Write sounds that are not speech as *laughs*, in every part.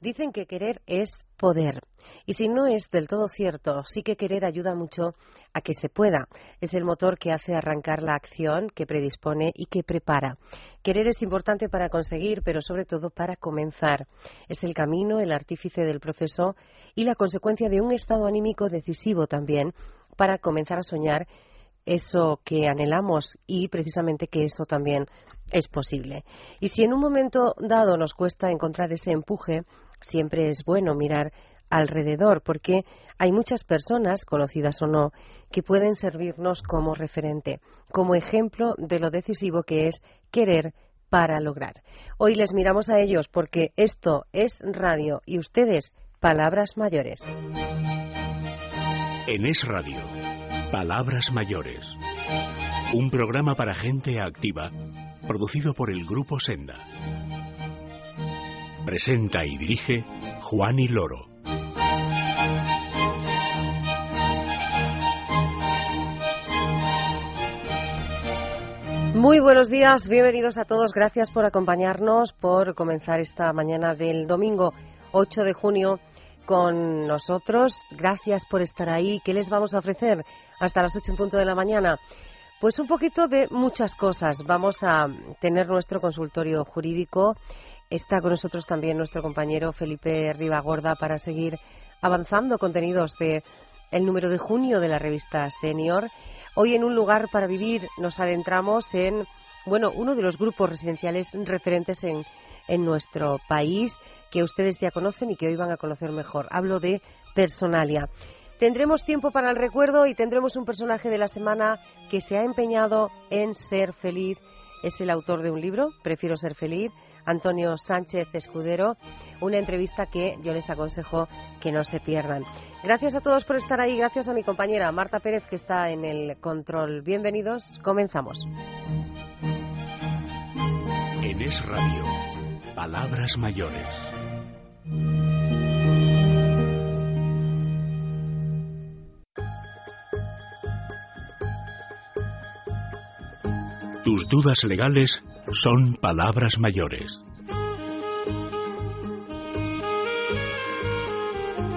Dicen que querer es poder. Y si no es del todo cierto, sí que querer ayuda mucho a que se pueda. Es el motor que hace arrancar la acción, que predispone y que prepara. Querer es importante para conseguir, pero sobre todo para comenzar. Es el camino, el artífice del proceso y la consecuencia de un estado anímico decisivo también para comenzar a soñar eso que anhelamos y precisamente que eso también es posible. Y si en un momento dado nos cuesta encontrar ese empuje, siempre es bueno mirar alrededor, porque hay muchas personas, conocidas o no, que pueden servirnos como referente, como ejemplo de lo decisivo que es querer para lograr. Hoy les miramos a ellos porque esto es radio y ustedes, palabras mayores. En Es Radio, Palabras Mayores. Un programa para gente activa, producido por el Grupo Senda. Presenta y dirige Juan y Loro. Muy buenos días, bienvenidos a todos. Gracias por acompañarnos, por comenzar esta mañana del domingo 8 de junio con nosotros. Gracias por estar ahí. ¿Qué les vamos a ofrecer hasta las 8 en punto de la mañana? Pues un poquito de muchas cosas. Vamos a tener nuestro consultorio jurídico. Está con nosotros también nuestro compañero Felipe Ribagorda para seguir avanzando contenidos de el número de junio de la revista Senior. Hoy en un lugar para vivir nos adentramos en bueno, uno de los grupos residenciales referentes en, en nuestro país que ustedes ya conocen y que hoy van a conocer mejor. Hablo de Personalia. Tendremos tiempo para el recuerdo y tendremos un personaje de la semana que se ha empeñado en ser feliz. Es el autor de un libro, Prefiero ser feliz, Antonio Sánchez Escudero. Una entrevista que yo les aconsejo que no se pierdan. Gracias a todos por estar ahí. Gracias a mi compañera Marta Pérez que está en el control. Bienvenidos. Comenzamos. En Es Radio, Palabras Mayores. Tus dudas legales son palabras mayores.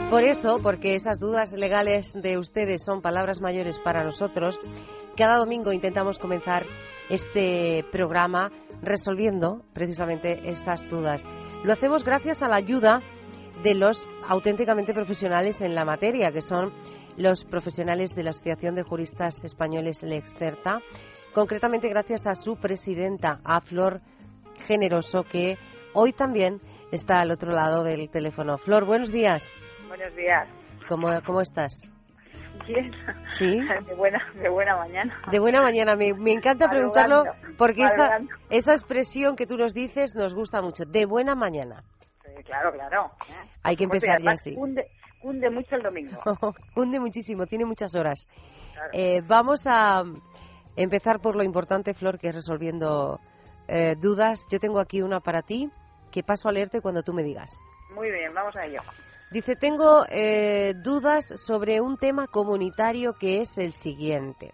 Por eso, porque esas dudas legales de ustedes son palabras mayores para nosotros, cada domingo intentamos comenzar este programa resolviendo precisamente esas dudas. Lo hacemos gracias a la ayuda de los auténticamente profesionales en la materia, que son los profesionales de la Asociación de Juristas Españoles Lexcerta, concretamente gracias a su presidenta, a Flor Generoso, que hoy también está al otro lado del teléfono. Flor, buenos días. Buenos días. ¿Cómo, cómo estás? Bien. Sí. *laughs* De buena, de buena mañana. De buena mañana. Me, me encanta preguntarlo porque esa, esa expresión que tú nos dices nos gusta mucho. De buena mañana. Sí, claro, claro. Hay que empezar ya así. Cunde, cunde, mucho el domingo. *laughs* cunde muchísimo, tiene muchas horas. Claro. Eh, vamos a empezar por lo importante, Flor, que es resolviendo eh, dudas. Yo tengo aquí una para ti que paso a leerte cuando tú me digas. Muy bien, vamos a ello. Dice, tengo eh, dudas sobre un tema comunitario que es el siguiente.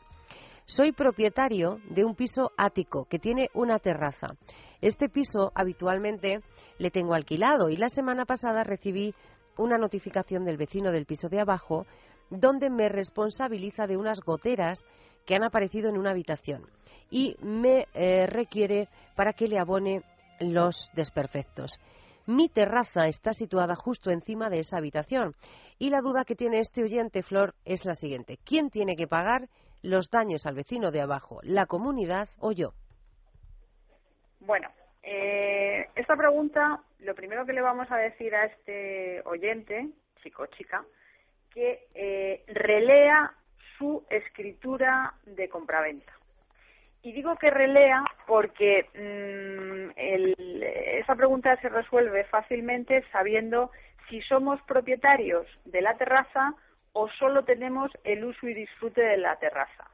Soy propietario de un piso ático que tiene una terraza. Este piso habitualmente le tengo alquilado y la semana pasada recibí una notificación del vecino del piso de abajo donde me responsabiliza de unas goteras que han aparecido en una habitación y me eh, requiere para que le abone los desperfectos. Mi terraza está situada justo encima de esa habitación. Y la duda que tiene este oyente, Flor, es la siguiente. ¿Quién tiene que pagar los daños al vecino de abajo, la comunidad o yo? Bueno, eh, esta pregunta, lo primero que le vamos a decir a este oyente, chico chica, que eh, relea su escritura de compraventa. Y digo que relea porque mmm, el, esa pregunta se resuelve fácilmente sabiendo si somos propietarios de la terraza o solo tenemos el uso y disfrute de la terraza.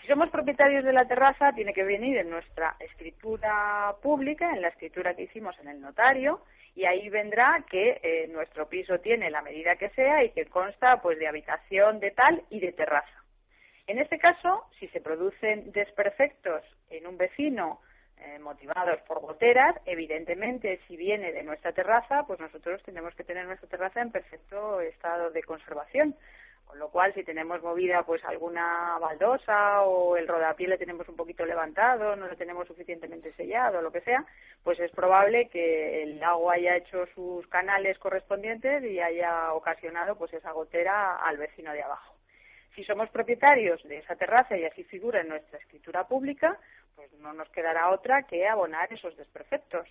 Si somos propietarios de la terraza, tiene que venir en nuestra escritura pública, en la escritura que hicimos en el notario, y ahí vendrá que eh, nuestro piso tiene la medida que sea y que consta pues de habitación de tal y de terraza. En este caso, si se producen desperfectos en un vecino eh, motivados por goteras, evidentemente si viene de nuestra terraza, pues nosotros tenemos que tener nuestra terraza en perfecto estado de conservación. Con lo cual, si tenemos movida pues alguna baldosa o el rodapié le tenemos un poquito levantado, no lo tenemos suficientemente sellado, lo que sea, pues es probable que el agua haya hecho sus canales correspondientes y haya ocasionado pues esa gotera al vecino de abajo. Si somos propietarios de esa terraza y así figura en nuestra escritura pública, pues no nos quedará otra que abonar esos desperfectos.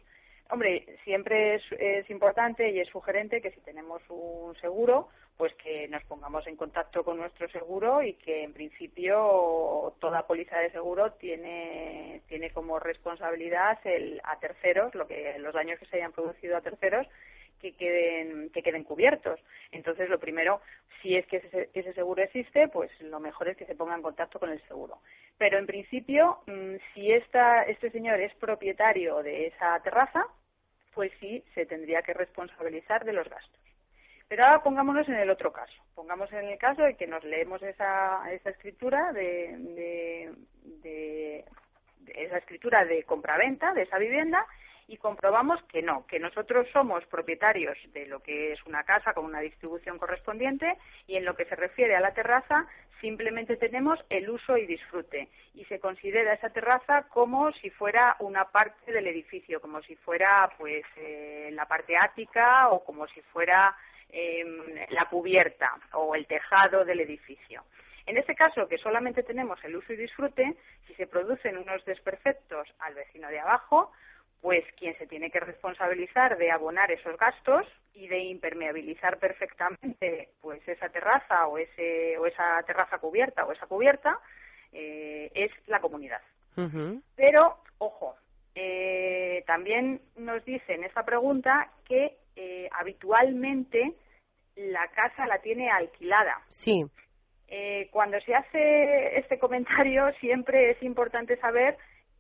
Hombre, siempre es, importante y es sugerente que si tenemos un seguro, pues que nos pongamos en contacto con nuestro seguro y que en principio toda póliza de seguro tiene, tiene como responsabilidad el, a terceros, lo que los daños que se hayan producido a terceros, que queden, que queden cubiertos. Entonces, lo primero, si es que ese, ese, seguro existe, pues lo mejor es que se ponga en contacto con el seguro. Pero en principio, mm, si esta, este señor es propietario de esa terraza, pues sí se tendría que responsabilizar de los gastos. Pero ahora pongámonos en el otro caso. Pongamos en el caso de que nos leemos esa, esa escritura de, de, de esa escritura de compraventa de esa vivienda y comprobamos que no, que nosotros somos propietarios de lo que es una casa con una distribución correspondiente y en lo que se refiere a la terraza simplemente tenemos el uso y disfrute y se considera esa terraza como si fuera una parte del edificio, como si fuera pues eh, la parte ática o como si fuera em, la cubierta o el tejado del edificio. En este caso, que solamente tenemos el uso y disfrute, si se producen unos desperfectos al vecino de abajo, pues quien se tiene que responsabilizar de abonar esos gastos y de impermeabilizar perfectamente pues esa terraza o ese o esa terraza cubierta o esa cubierta eh, es la comunidad. Pero ojo, eh, también nos dice en esta pregunta que eh, habitualmente la casa la tiene alquilada. Sí. cuando se hace este comentario siempre es importante saber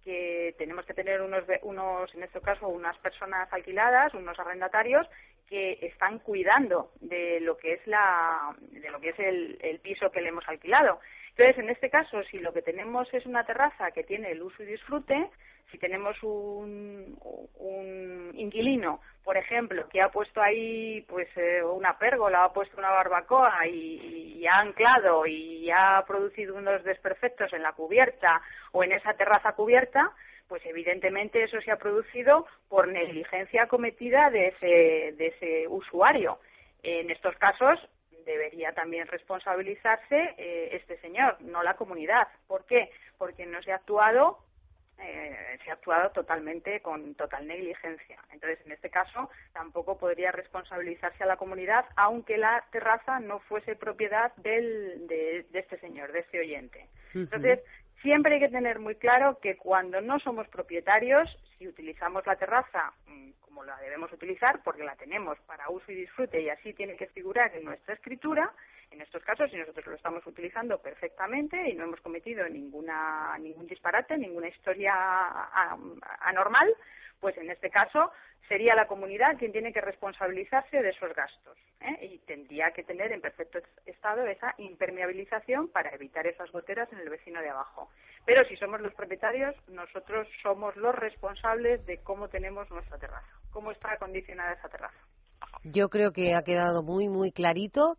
que tenemos que tener unos, unos, en este caso, unas personas alquiladas, unos arrendatarios que están cuidando de lo que es la, de lo que es el, el piso que le hemos alquilado. Entonces, en este caso, si lo que tenemos es una terraza que tiene el uso y disfrute, si tenemos un, un inquilino, por ejemplo, que ha puesto ahí pues eh, una pérgola, ha puesto una barbacoa y, ha anclado y ha producido unos desperfectos en la cubierta o en esa terraza cubierta, pues evidentemente eso se ha producido por negligencia cometida de ese, de ese usuario. En estos casos debería también responsabilizarse eh, este señor, no la comunidad. ¿Por qué? Porque no se ha actuado eh, se ha actuado totalmente con total negligencia. Entonces, en este caso, tampoco podría responsabilizarse a la comunidad, aunque la terraza no fuese propiedad del, de, este señor, de este oyente. Entonces, siempre hay que tener muy claro que cuando no somos propietarios, si utilizamos la terraza mm, como la debemos utilizar, porque la tenemos para uso y disfrute y así tiene que figurar en nuestra escritura, en estos casos, si nosotros lo estamos utilizando perfectamente y no hemos cometido ninguna, ningún disparate, ninguna historia anormal, pues en este caso sería la comunidad quien tiene que responsabilizarse de esos gastos ¿eh? y tendría que tener en perfecto estado esa impermeabilización para evitar esas goteras en el vecino de abajo. Pero si somos los propietarios, nosotros somos los responsables de cómo tenemos nuestra terraza, cómo está acondicionada esa terraza. Yo creo que ha quedado muy, muy clarito.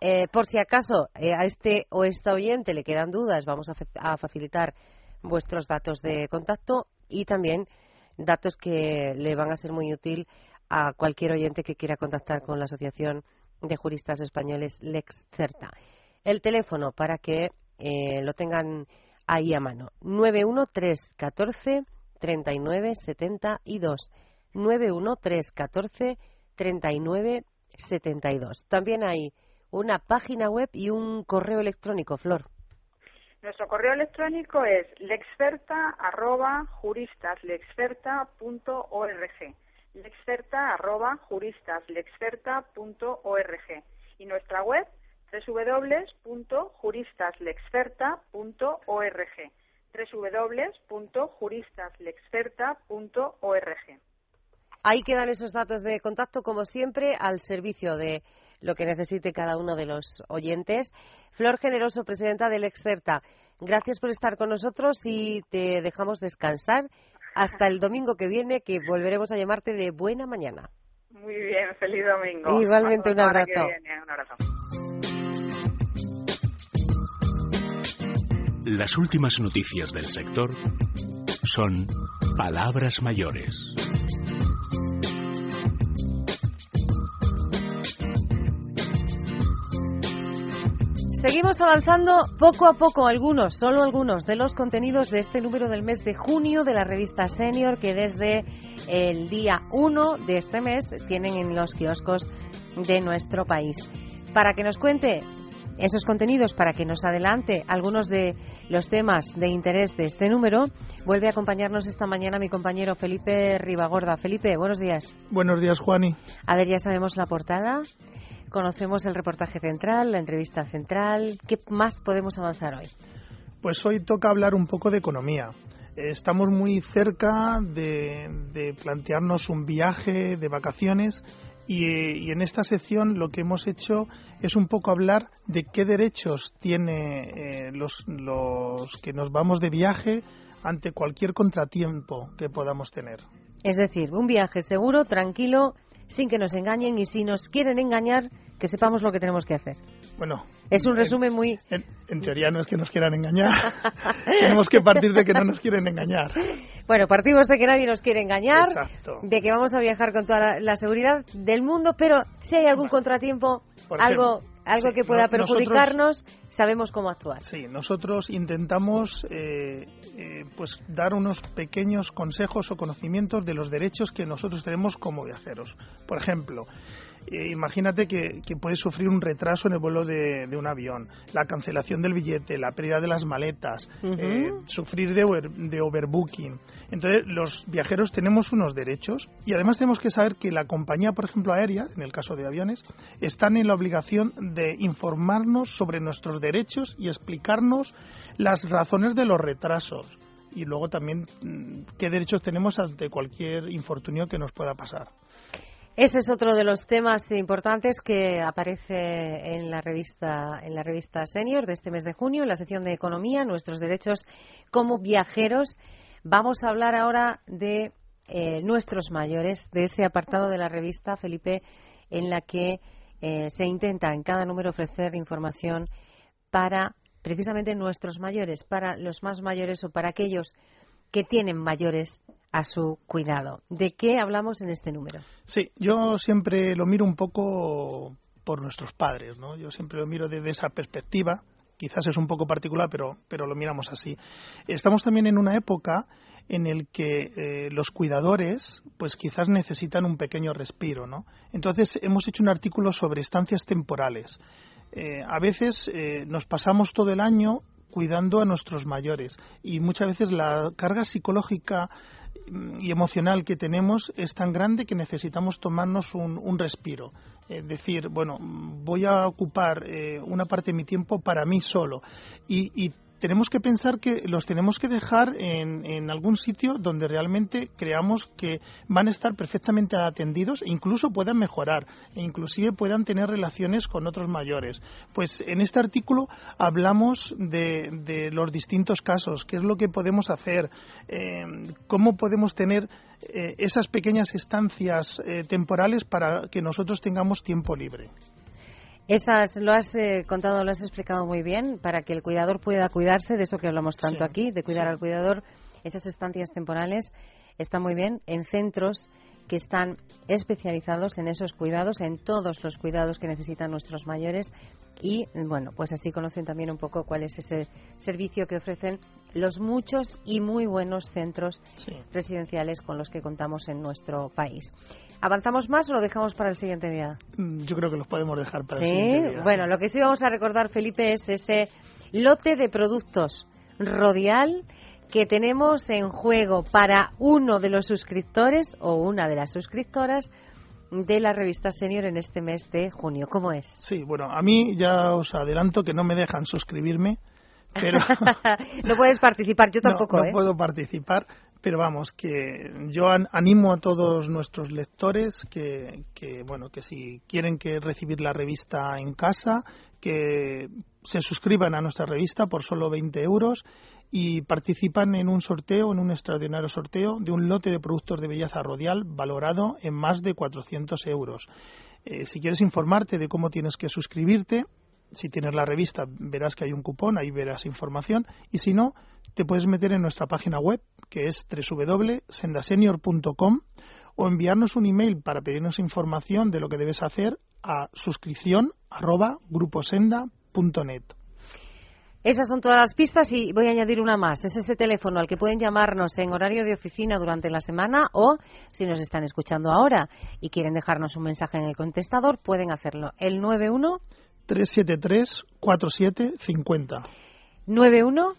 Eh, por si acaso eh, a este o esta oyente le quedan dudas, vamos a, facilitar vuestros datos de contacto y también datos que le van a ser muy útil a cualquier oyente que quiera contactar con la Asociación de Juristas Españoles Lex Certa. El teléfono para que eh, lo tengan ahí a mano. 91314 39 72. 91314 39 72. También hay una página web y un correo electrónico, Flor. Nuestro correo electrónico es lexperta@juristaslexperta.org. lexperta@juristaslexperta.org y nuestra web www.juristaslexperta.org www.juristaslexperta.org Ahí quedan esos datos de contacto, como siempre, al servicio de lo que necesite cada uno de los oyentes. Flor Generoso, presidenta del Excerta, gracias por estar con nosotros y te dejamos descansar hasta el domingo que viene, que volveremos a llamarte de buena mañana. Muy bien, feliz domingo. Igualmente un abrazo. un abrazo. Las últimas noticias del sector son palabras mayores. Seguimos avanzando poco a poco algunos, solo algunos de los contenidos de este número del mes de junio de la revista Senior que desde el día 1 de este mes tienen en los kioscos de nuestro país. Para que nos cuente esos contenidos, para que nos adelante algunos de los temas de interés de este número, vuelve a acompañarnos esta mañana mi compañero Felipe Ribagorda. Felipe, buenos días. Buenos días, Juani. A ver, ya sabemos la portada. Conocemos el reportaje central, la entrevista central. ¿Qué más podemos avanzar hoy? Pues hoy toca hablar un poco de economía. Estamos muy cerca de, plantearnos un viaje de vacaciones y, en esta sección lo que hemos hecho es un poco hablar de qué derechos tiene eh, los, los que nos vamos de viaje ante cualquier contratiempo que podamos tener. Es decir, un viaje seguro, tranquilo sin que nos engañen y si nos quieren engañar, que sepamos lo que tenemos que hacer. Bueno, es un resumen muy. En, teoría no es que nos quieran engañar. *laughs* tenemos que partir de que no nos quieren engañar. Bueno, partimos de que nadie nos quiere engañar, de que vamos a viajar con toda la, seguridad del mundo, pero si hay algún contratiempo, algo algo que pueda perjudicarnos, sabemos cómo actuar. Sí, nosotros intentamos eh, eh, pues dar unos pequeños consejos o conocimientos de los derechos que nosotros tenemos como viajeros. Por ejemplo, eh, imagínate que, puedes sufrir un retraso en el vuelo de, un avión, la cancelación del billete, la pérdida de las maletas, eh, sufrir de, de, overbooking. Entonces, los viajeros tenemos unos derechos y además tenemos que saber que la compañía, por ejemplo, aérea, en el caso de aviones, están en la obligación de informarnos sobre nuestros derechos y explicarnos las razones de los retrasos y luego también mm, qué derechos tenemos ante cualquier infortunio que nos pueda pasar. Ese es otro de los temas importantes que aparece en la revista en la revista Senior de este mes de junio, en la sección de economía, nuestros derechos como viajeros. Vamos a hablar ahora de eh, nuestros mayores, de ese apartado de la revista Felipe, en la que eh, se intenta en cada número ofrecer información para precisamente nuestros mayores, para los más mayores o para aquellos que tienen mayores a su cuidado. ¿De qué hablamos en este número? Sí, yo siempre lo miro un poco por nuestros padres, ¿no? Yo siempre lo miro desde esa perspectiva. Quizás es un poco particular, pero, pero lo miramos así. Estamos también en una época en el que eh, los cuidadores pues quizás necesitan un pequeño respiro, ¿no? Entonces hemos hecho un artículo sobre estancias temporales. Eh, a veces eh, nos pasamos todo el año cuidando a nuestros mayores y muchas veces la carga psicológica y emocional que tenemos es tan grande que necesitamos tomarnos un, respiro. Es decir, bueno, voy a ocupar eh, una parte de mi tiempo para mí solo y, y tenemos que pensar que los tenemos que dejar en, algún sitio donde realmente creamos que van a estar perfectamente atendidos e incluso puedan mejorar e inclusive puedan tener relaciones con otros mayores. Pues en este artículo hablamos de, los distintos casos, qué es lo que podemos hacer, eh, cómo podemos tener eh, esas pequeñas estancias eh, temporales para que nosotros tengamos tiempo libre. Esas lo has eh, contado, lo has explicado muy bien, para que el cuidador pueda cuidarse, de eso que hablamos tanto aquí, de cuidar al cuidador. Esas estancias temporales están muy bien en centros que están especializados en esos cuidados, en todos los cuidados que necesitan nuestros mayores y, bueno, pues así conocen también un poco cuál es ese servicio que ofrecen los muchos y muy buenos centros residenciales con los que contamos en nuestro país. ¿Avanzamos más o lo dejamos para el siguiente día? Mm, yo creo que los podemos dejar para el siguiente día. Bueno, lo que sí vamos a recordar, Felipe, es ese lote de productos Rodial que tenemos en juego para uno de los suscriptores o una de las suscriptoras de la revista Senior en este mes de junio. ¿Cómo es? Sí, bueno, a mí ya os adelanto que no me dejan suscribirme, pero... *laughs* no puedes participar, yo *laughs* tampoco, no, no puedo participar, pero vamos, que yo animo a todos nuestros lectores que, que, bueno, que si quieren que recibir la revista en casa, que se suscriban a nuestra revista por solo 20 euros y participan en un sorteo, en un extraordinario sorteo de un lote de productos de belleza rodial valorado en más de 400 euros. Eh, si quieres informarte de cómo tienes que suscribirte, si tienes la revista verás que hay un cupón, ahí verás información y si no, te puedes meter en nuestra página web que es www.sendasenior.com o enviarnos un email para pedirnos información de lo que debes hacer a suscripción Esas son todas las pistas y voy a añadir una más. Es ese teléfono al que pueden llamarnos en horario de oficina durante la semana o si nos están escuchando ahora y quieren dejarnos un mensaje en el contestador, pueden hacerlo. El 91 373 4750. 91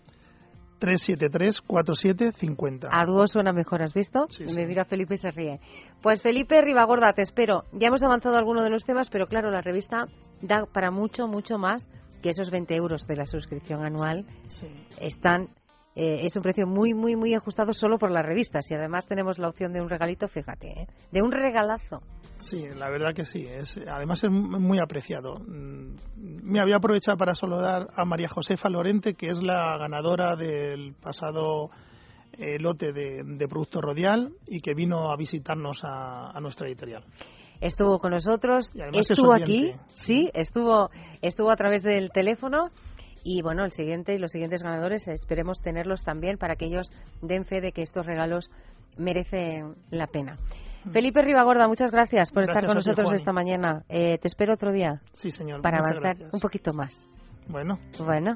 373-4750. A dúo suena mejor, ¿has visto? Sí, Me mira Felipe y se ríe. Pues Felipe Ribagorda, te espero. Ya hemos avanzado algunos de los temas, pero claro, la revista da para mucho, mucho más que esos 20 euros de la suscripción anual. Están eh, es un precio muy, muy, muy ajustado solo por las revistas. Y además tenemos la opción de un regalito, fíjate, ¿eh? de un regalazo. Sí, la verdad que sí. Es, además es muy apreciado. Mm, me había aprovechado para saludar a María Josefa Lorente, que es la ganadora del pasado eh, lote de, Producto Rodial y que vino a visitarnos a, nuestra editorial estuvo con nosotros, estuvo aquí, sí, estuvo, estuvo a través del teléfono y bueno, el siguiente y los siguientes ganadores esperemos tenerlos también para que ellos den fe de que estos regalos merecen la pena. Mm. Felipe Ribagorda, muchas gracias por estar con nosotros esta mañana. Eh, te espero otro día. Sí, señor. Para avanzar un poquito más. Bueno. Bueno.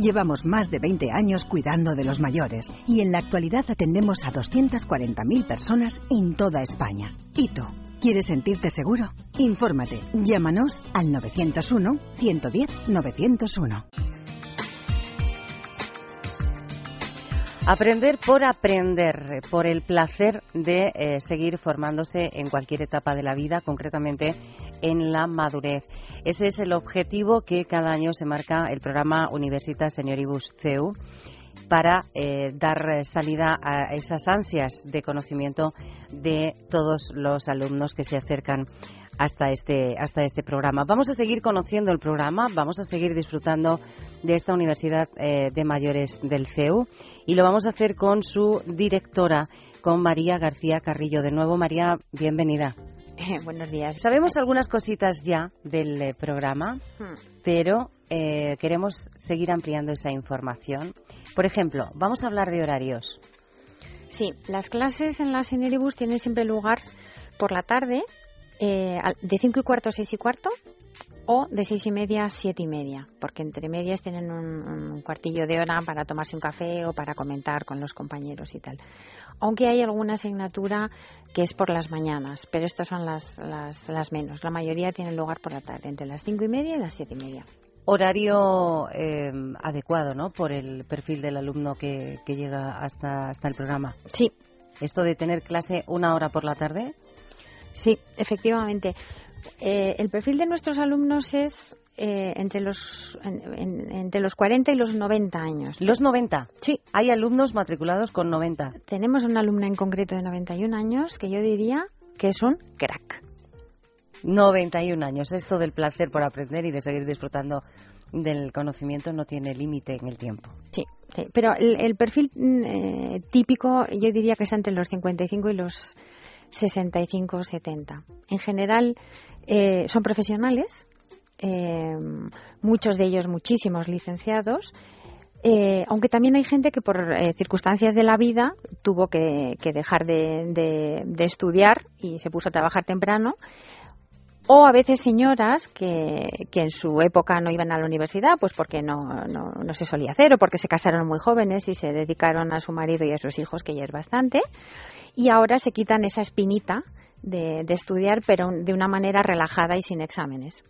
Llevamos más de 20 años cuidando de los mayores y en la actualidad atendemos a 240.000 personas en toda España. ¿Y tú? ¿Quieres sentirte seguro? Infórmate. Llámanos al 901 110 901. Aprender por aprender, por el placer de eh, seguir formándose en cualquier etapa de la vida, concretamente en la madurez. Ese es el objetivo que cada año se marca el programa Universitas Senioribus CEU para eh, dar salida a esas ansias de conocimiento de todos los alumnos que se acercan hasta este, hasta este programa. Vamos a seguir conociendo el programa, vamos a seguir disfrutando de esta Universidad eh, de Mayores del CEU y lo vamos a hacer con su directora, con María García Carrillo. De nuevo, María, bienvenida. Buenos días. Sabemos algunas cositas ya del eh, programa, hmm. pero eh, queremos seguir ampliando esa información. Por ejemplo, vamos a hablar de horarios. Sí, las clases en la Seneribus tienen siempre lugar por la tarde, eh, de 5 y cuarto a 6 y cuarto, o de seis y media a siete y media, porque entre medias tienen un, cuartillo de hora para tomarse un café o para comentar con los compañeros y tal. Aunque hay alguna asignatura que es por las mañanas, pero estas son las, las, menos. La mayoría tienen lugar por la tarde, entre las cinco y media y las siete y media. Horario eh, adecuado, ¿no? Por el perfil del alumno que, que llega hasta, hasta el programa. Sí. Esto de tener clase una hora por la tarde. Sí, efectivamente. Eh, el perfil de nuestros alumnos es eh, entre los entre los 40 y los 90 años. ¿Los 90? Sí. Hay alumnos matriculados con 90. Tenemos una alumna en concreto de 91 años que yo diría que es un crack. 91 años. Esto del placer por aprender y de seguir disfrutando del conocimiento no tiene límite en el tiempo. Sí, pero el, perfil mm, eh, típico yo diría que está entre los 55 y los 65 o 70. En general eh, son profesionales, eh, muchos de ellos muchísimos licenciados, eh, aunque también hay gente que por circunstancias de la vida tuvo que, dejar de, estudiar y se puso a trabajar temprano, o a veces señoras que, en su época no iban a la universidad, pues porque no, no, no, se solía hacer, o porque se casaron muy jóvenes y se dedicaron a su marido y a sus hijos, que ya es bastante, y ahora se quitan esa espinita de, de estudiar, pero de una manera relajada y sin exámenes.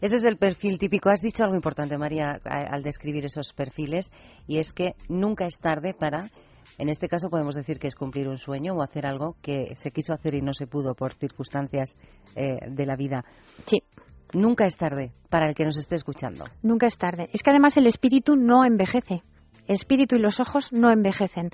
Ese es el perfil típico. Has dicho algo importante, María, al describir esos perfiles, y es que nunca es tarde para en este caso podemos decir que es cumplir un sueño o hacer algo que se quiso hacer y no se pudo por circunstancias eh, de la vida. Sí. Nunca es tarde para el que nos esté escuchando. Nunca es tarde. Es que además el espíritu no envejece. El espíritu y los ojos no envejecen.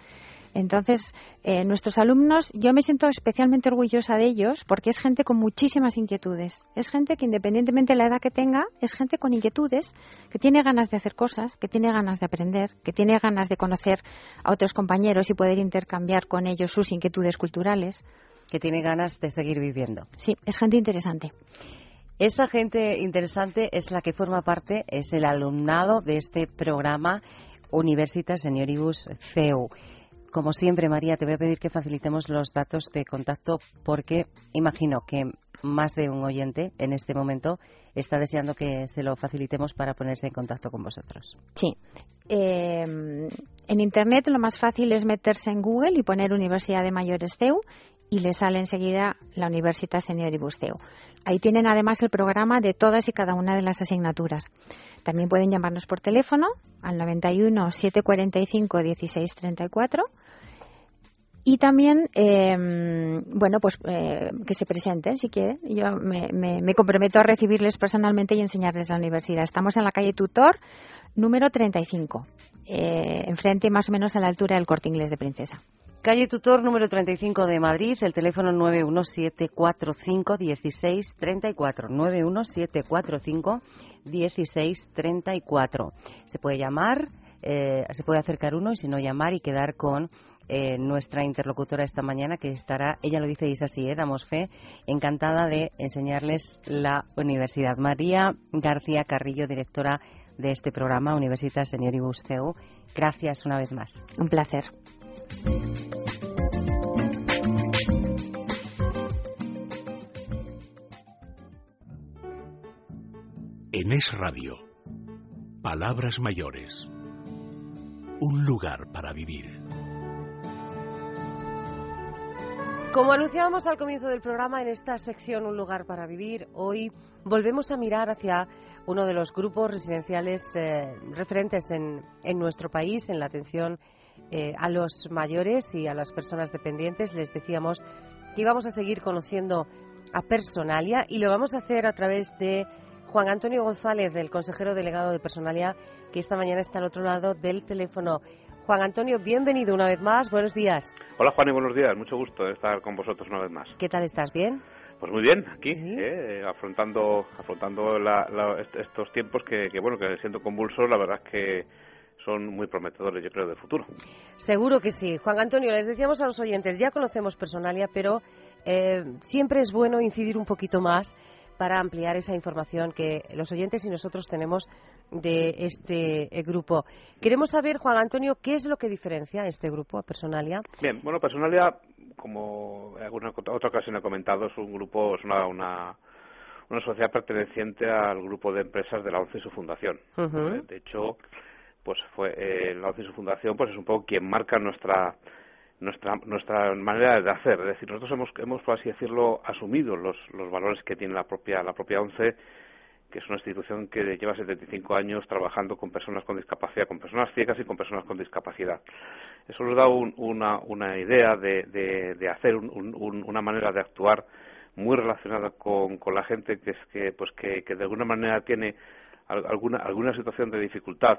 Entonces, eh, nuestros alumnos, yo me siento especialmente orgullosa de ellos porque es gente con muchísimas inquietudes. Es gente que independientemente de la edad que tenga, es gente con inquietudes, que tiene ganas de hacer cosas, que tiene ganas de aprender, que tiene ganas de conocer a otros compañeros y poder intercambiar con ellos sus inquietudes culturales. Que tiene ganas de seguir viviendo. Sí, es gente interesante. Esa gente interesante es la que forma parte, es el alumnado de este programa Universitas Senioribus CEU. Como siempre, María, te voy a pedir que facilitemos los datos de contacto porque imagino que más de un oyente en este momento está deseando que se lo facilitemos para ponerse en contacto con vosotros. Sí. Eh, en Internet lo más fácil es meterse en Google y poner Universidad de Mayores CEU y le sale enseguida la Universidad Senioribus CEU. Ahí tienen además el programa de todas y cada una de las asignaturas. También pueden llamarnos por teléfono al 91 745 1634 y también, eh, bueno, pues eh, que se presenten si quieren. Yo me, me, comprometo a recibirles personalmente y enseñarles la universidad. Estamos en la calle Tutor, número 35, eh, enfrente más o menos a la altura del corte inglés de Princesa. Calle Tutor, número 35 de Madrid, el teléfono 917451634. 917451634. Se puede llamar, eh, se puede acercar uno y si no llamar y quedar con eh, nuestra interlocutora esta mañana, que estará, ella lo dice y es así, ¿eh? damos fe, encantada de enseñarles la universidad. María García Carrillo, directora de este programa, Universitas Señoribus CEU. Gracias una vez más. Un placer. En Es Radio, Palabras Mayores. Un lugar para vivir. Como anunciábamos al comienzo del programa, en esta sección Un lugar para vivir, hoy volvemos a mirar hacia uno de los grupos residenciales eh, referentes en, nuestro país en la atención eh, a los mayores y a las personas dependientes. Les decíamos que íbamos a seguir conociendo a Personalia y lo vamos a hacer a través de Juan Antonio González, del consejero delegado de Personalia, que esta mañana está al otro lado del teléfono. Juan Antonio, bienvenido una vez más. Buenos días. Hola Juan y buenos días. Mucho gusto de estar con vosotros una vez más. ¿Qué tal estás? ¿Bien? Pues muy bien, aquí, eh, afrontando, afrontando estos tiempos que, bueno, que siento convulsos, la verdad es que son muy prometedores, yo creo, del futuro. Seguro que sí. Juan Antonio, les decíamos a los oyentes, ya conocemos Personalia, pero eh, siempre es bueno incidir un poquito más para ampliar esa información que los oyentes y nosotros tenemos de este eh, grupo. Queremos saber, Juan Antonio, qué es lo que diferencia este grupo a Personalia. Bien, bueno, Personalia, como en alguna otra ocasión he comentado, es un grupo, es una, una, sociedad perteneciente al grupo de empresas de la ONCE y su fundación. De hecho, pues fue eh, la ONCE y su fundación, pues es un poco quien marca nuestra nuestra nuestra manera de hacer es decir nosotros hemos hemos por así decirlo asumido los los valores que tiene la propia la propia once que es una institución que lleva 75 años trabajando con personas con discapacidad, con personas ciegas y con personas con discapacidad. Eso nos da una, una idea de, de, hacer una manera de actuar muy relacionada con, con la gente que es que pues que, que de alguna manera tiene alguna alguna situación de dificultad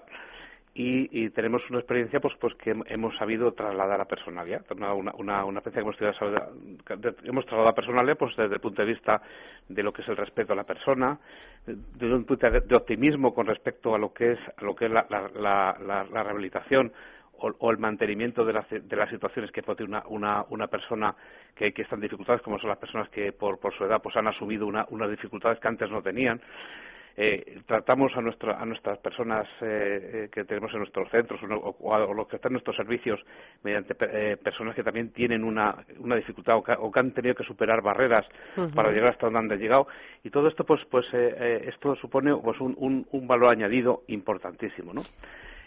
y, tenemos una experiencia pues pues que hemos sabido trasladar a personalidad una, una, una experiencia que hemos, hemos trasladado a personalidad pues desde el punto de vista de lo que es el respeto a la persona desde un punto de, optimismo con respecto a lo que es a lo que es la, la, la, rehabilitación o, el mantenimiento de, de las situaciones que puede tener una, una, persona que, que está en dificultades como son las personas que por, por su edad pues han asumido una, unas dificultades que antes no tenían eh, tratamos a, nuestra, a nuestras personas eh, que tenemos en nuestros centros o, a los que están en nuestros servicios mediante personas que también tienen una, una dificultad o que, han tenido que superar barreras para llegar hasta donde han llegado y todo esto pues pues esto supone pues un, un, un valor añadido importantísimo ¿no?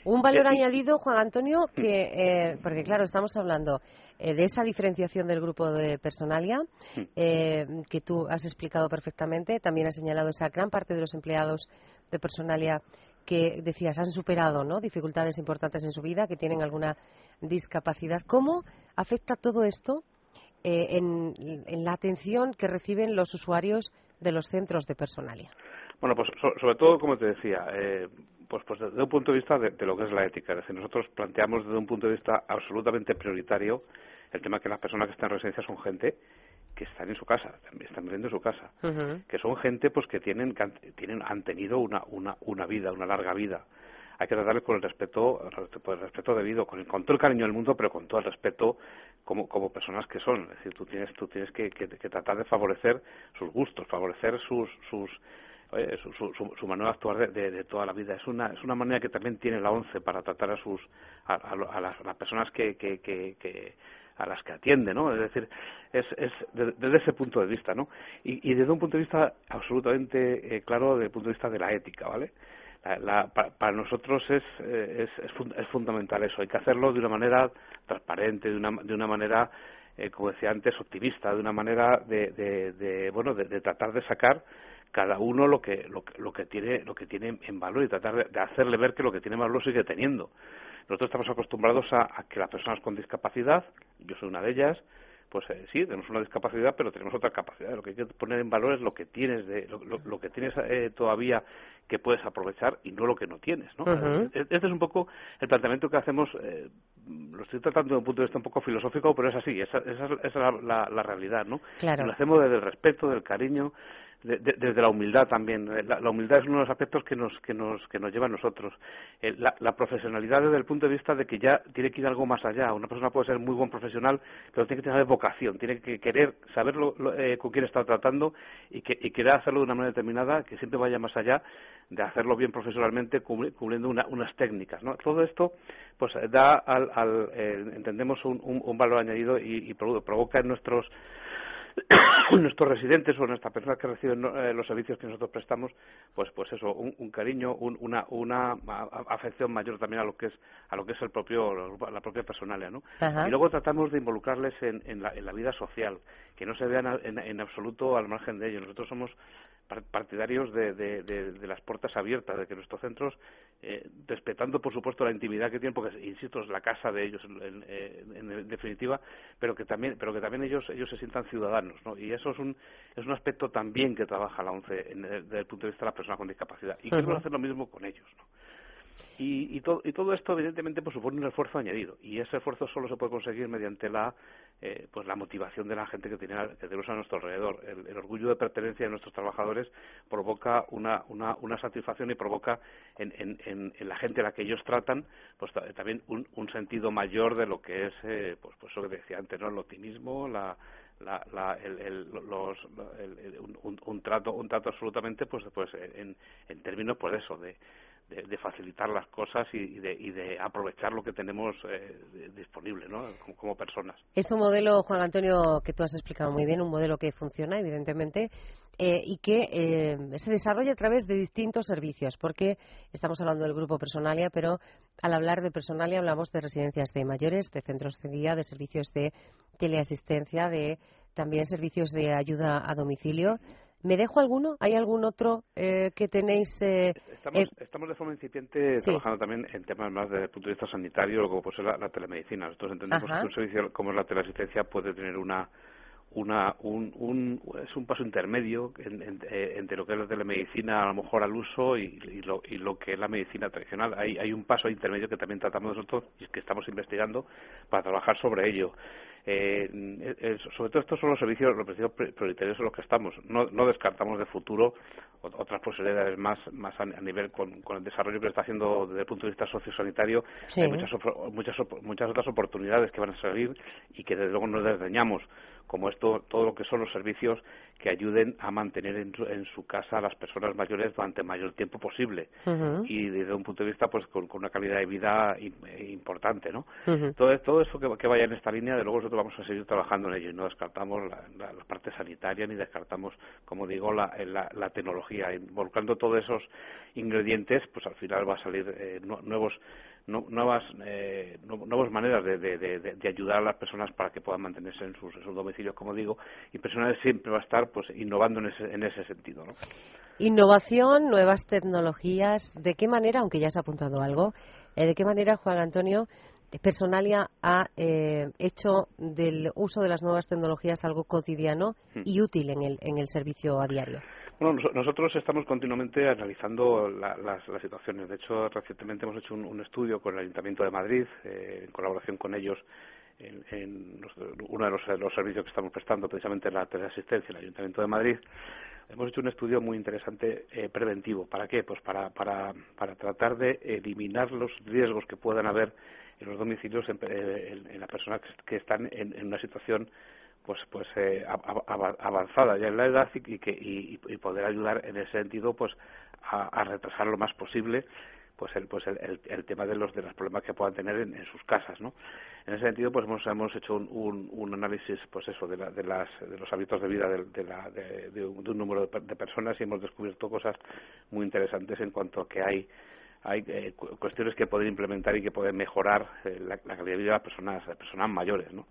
Un valor añadido, Juan Antonio, mm. que, eh, porque claro, estamos hablando eh, de esa diferenciación del grupo de personalia, mm. eh, que tú has explicado perfectamente. También has señalado esa gran parte de los empleados de personalia que decías han superado ¿no? dificultades importantes en su vida, que tienen alguna discapacidad. ¿Cómo afecta todo esto en, la atención que reciben los usuarios de los centros de personalia? Bueno, pues sobre todo, como te decía, pues, pues desde un punto de vista de, lo que es la ética. Es decir, nosotros planteamos desde un punto de vista absolutamente prioritario el tema que las personas que están en residencia son gente que están en su casa, están viviendo en su casa, que son gente pues que tienen, tienen han tenido una, una, una vida, una larga vida. Hay que tratarles con el respeto, el respeto debido, con, el, con todo el cariño del mundo, pero con todo el respeto como, como personas que son. Es decir, tú tienes, tú tienes que, que, que tratar de favorecer sus gustos, favorecer sus, sus, su, manera de actuar de, toda la vida. Es una, es una manera que también tiene la ONCE para tratar a, sus, a, las, personas que, que, que, a las que atiende, ¿no? Es decir, es, es desde ese punto de vista, ¿no? Y, desde un punto de vista absolutamente eh, claro, desde el punto de vista de la ética, ¿vale? La, para, nosotros es, eh, es, es, fundamental eso. Hay que hacerlo de una manera transparente, de una, de una manera, eh, como decía antes, optimista, de una manera de, de, de bueno, de, de tratar de sacar cada uno lo que, lo, lo que tiene lo que tiene en valor y tratar de, hacerle ver que lo que tiene valor sigue teniendo. Nosotros estamos acostumbrados a, que las personas con discapacidad, yo soy una de ellas, pues eh, sí, tenemos una discapacidad, pero tenemos otra capacidad. Lo que hay que poner en valor es lo que tienes, de, lo, que tienes eh, todavía que puedes aprovechar y no lo que no tienes. ¿no? Este es un poco el planteamiento que hacemos. Eh, lo estoy tratando desde un punto de vista un poco filosófico, pero es así, esa, esa, es la, la, realidad. ¿no? Claro. lo hacemos desde el respeto, del cariño, desde la humildad también. Eh, la, humildad es uno de los aspectos que nos, que nos, que nos lleva a nosotros. Eh, la, profesionalidad desde el punto de vista de que ya tiene que ir algo más allá. Una persona puede ser muy buen profesional, pero tiene que tener vocación, tiene que querer saber eh, con quién está tratando y, que, y querer hacerlo de una manera determinada que siempre vaya más allá de hacerlo bien profesionalmente cubriendo unas técnicas. ¿no? Todo esto pues da al, al entendemos un, un, valor añadido y, y provoca en nuestros *coughs* nuestros residentes o nuestras personas que reciben eh, los servicios que nosotros prestamos, pues pues eso, un, cariño, una una afección mayor también a lo que es a lo que es el propio la propia personalia, ¿no? Y luego tratamos de involucrarles en, en, la, en la vida social, que no se vean en, en absoluto al margen de ello. Nosotros somos partidarios de, de, de, las puertas abiertas, de que nuestros centros, eh, respetando por supuesto la intimidad que tienen, porque insisto es la casa de ellos en, en, definitiva, pero que también, pero que también ellos ellos se sientan ciudadanos, ¿no? Y eso es un es un aspecto también que trabaja la ONCE desde el punto de vista de las personas con discapacidad. Y queremos hacer lo mismo con ellos, ¿no? Y, y, y, todo esto, evidentemente, pues, supone un esfuerzo añadido. Y ese esfuerzo solo se puede conseguir mediante la, eh, pues, la motivación de la gente que, tiene, que tenemos a nuestro alrededor. El, orgullo de pertenencia de nuestros trabajadores provoca una, una, una satisfacción y provoca en, en, en, la gente a la que ellos tratan pues también un, un sentido mayor de lo que es, eh, pues, pues, eso que decía antes, ¿no? el optimismo, la, la, la, el, el, los, el, un, un, trato un trato absolutamente pues pues en, en términos pues eso de de, facilitar las cosas y, de, y, de, aprovechar lo que tenemos eh, disponible ¿no? como, personas. Es un modelo, Juan Antonio, que tú has explicado muy bien, un modelo que funciona, evidentemente, eh, y que eh, se desarrolla a través de distintos servicios, porque estamos hablando del grupo Personalia, pero al hablar de Personalia hablamos de residencias de mayores, de centros de día, de servicios de teleasistencia, de también servicios de ayuda a domicilio. ¿Me dejo alguno? ¿Hay algún otro eh, que tenéis? Eh, estamos, eh, estamos, de forma incipiente trabajando también en temas más desde el punto de vista sanitario, como puede ser la, telemedicina. Nosotros entendemos que un servicio como la teleasistencia puede tener una una, un, un, es un paso intermedio entre lo que es la telemedicina a lo mejor al uso y, lo, y lo que es la medicina tradicional. Hay, hay un paso intermedio que también tratamos nosotros y que estamos investigando para trabajar sobre ello. Eh, eh, sobre todo estos son los servicios, los servicios prioritarios en los que estamos. No, no descartamos de futuro otras posibilidades más, más a, nivel con, con, el desarrollo que está haciendo desde el punto de vista sociosanitario. Hay muchas, muchas, muchas otras oportunidades que van a salir y que desde luego no desdeñamos como esto, todo lo que son los servicios que ayuden a mantener en su, casa a las personas mayores durante el mayor tiempo posible. Y desde un punto de vista pues con, una calidad de vida eh, importante no todo, todo eso que, vaya en esta línea de luego nosotros vamos a seguir trabajando en ello. Y no descartamos la, parte sanitaria ni descartamos como digo la, la, tecnología. Involucrando todos esos ingredientes pues al final va a salir eh, nuevos nuevas eh, nuevas maneras de, de, ayudar a las personas para que puedan mantenerse en sus, domicilios, como digo, y personal siempre va a estar pues innovando en ese, en ese sentido. ¿no? Innovación, nuevas tecnologías, ¿de qué manera, aunque ya has apuntado algo, eh, de qué manera, Juan Antonio, Personalia ha eh, hecho del uso de las nuevas tecnologías algo cotidiano hmm. y útil en el, en el servicio a diario? Bueno, nosotros estamos continuamente analizando las, situaciones. De hecho, recientemente hemos hecho un, estudio con el Ayuntamiento de Madrid, eh, en colaboración con ellos, en, uno de los, servicios que estamos prestando, precisamente la teleasistencia, el Ayuntamiento de Madrid. Hemos hecho un estudio muy interesante eh, preventivo. ¿Para qué? Pues para, tratar de eliminar los riesgos que puedan haber en los domicilios en, eh, las personas que, están en una situación pues pues eh, avanzada ya en la edad y, que, y, poder ayudar en ese sentido pues a, retrasar lo más posible pues el pues el, el, tema de los de los problemas que puedan tener en, sus casas no en ese sentido pues hemos, hemos hecho un, un, análisis pues eso de, de las de los hábitos de vida de, de, la, de, un, número de, personas y hemos descubierto cosas muy interesantes en cuanto a que hay hay eh, cuestiones que pueden implementar y que pueden mejorar eh, la, la, calidad de vida de las personas, de personas mayores, ¿no?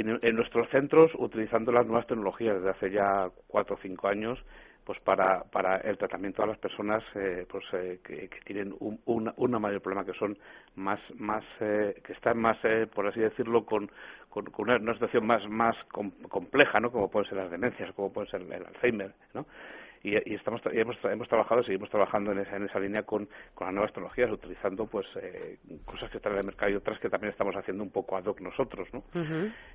En, nuestros centros utilizando las nuevas tecnologías desde hace ya cuatro o cinco años pues para, para el tratamiento de las personas eh, pues eh, que, tienen un, una, mayor problema que son más más eh, que están más por así decirlo con, con, una, situación más más compleja no como pueden ser las demencias como puede ser el Alzheimer no y, estamos hemos, hemos trabajado seguimos trabajando en esa, en esa línea con, con las nuevas tecnologías utilizando pues eh, cosas que están en el mercado y otras que también estamos haciendo un poco ad hoc nosotros no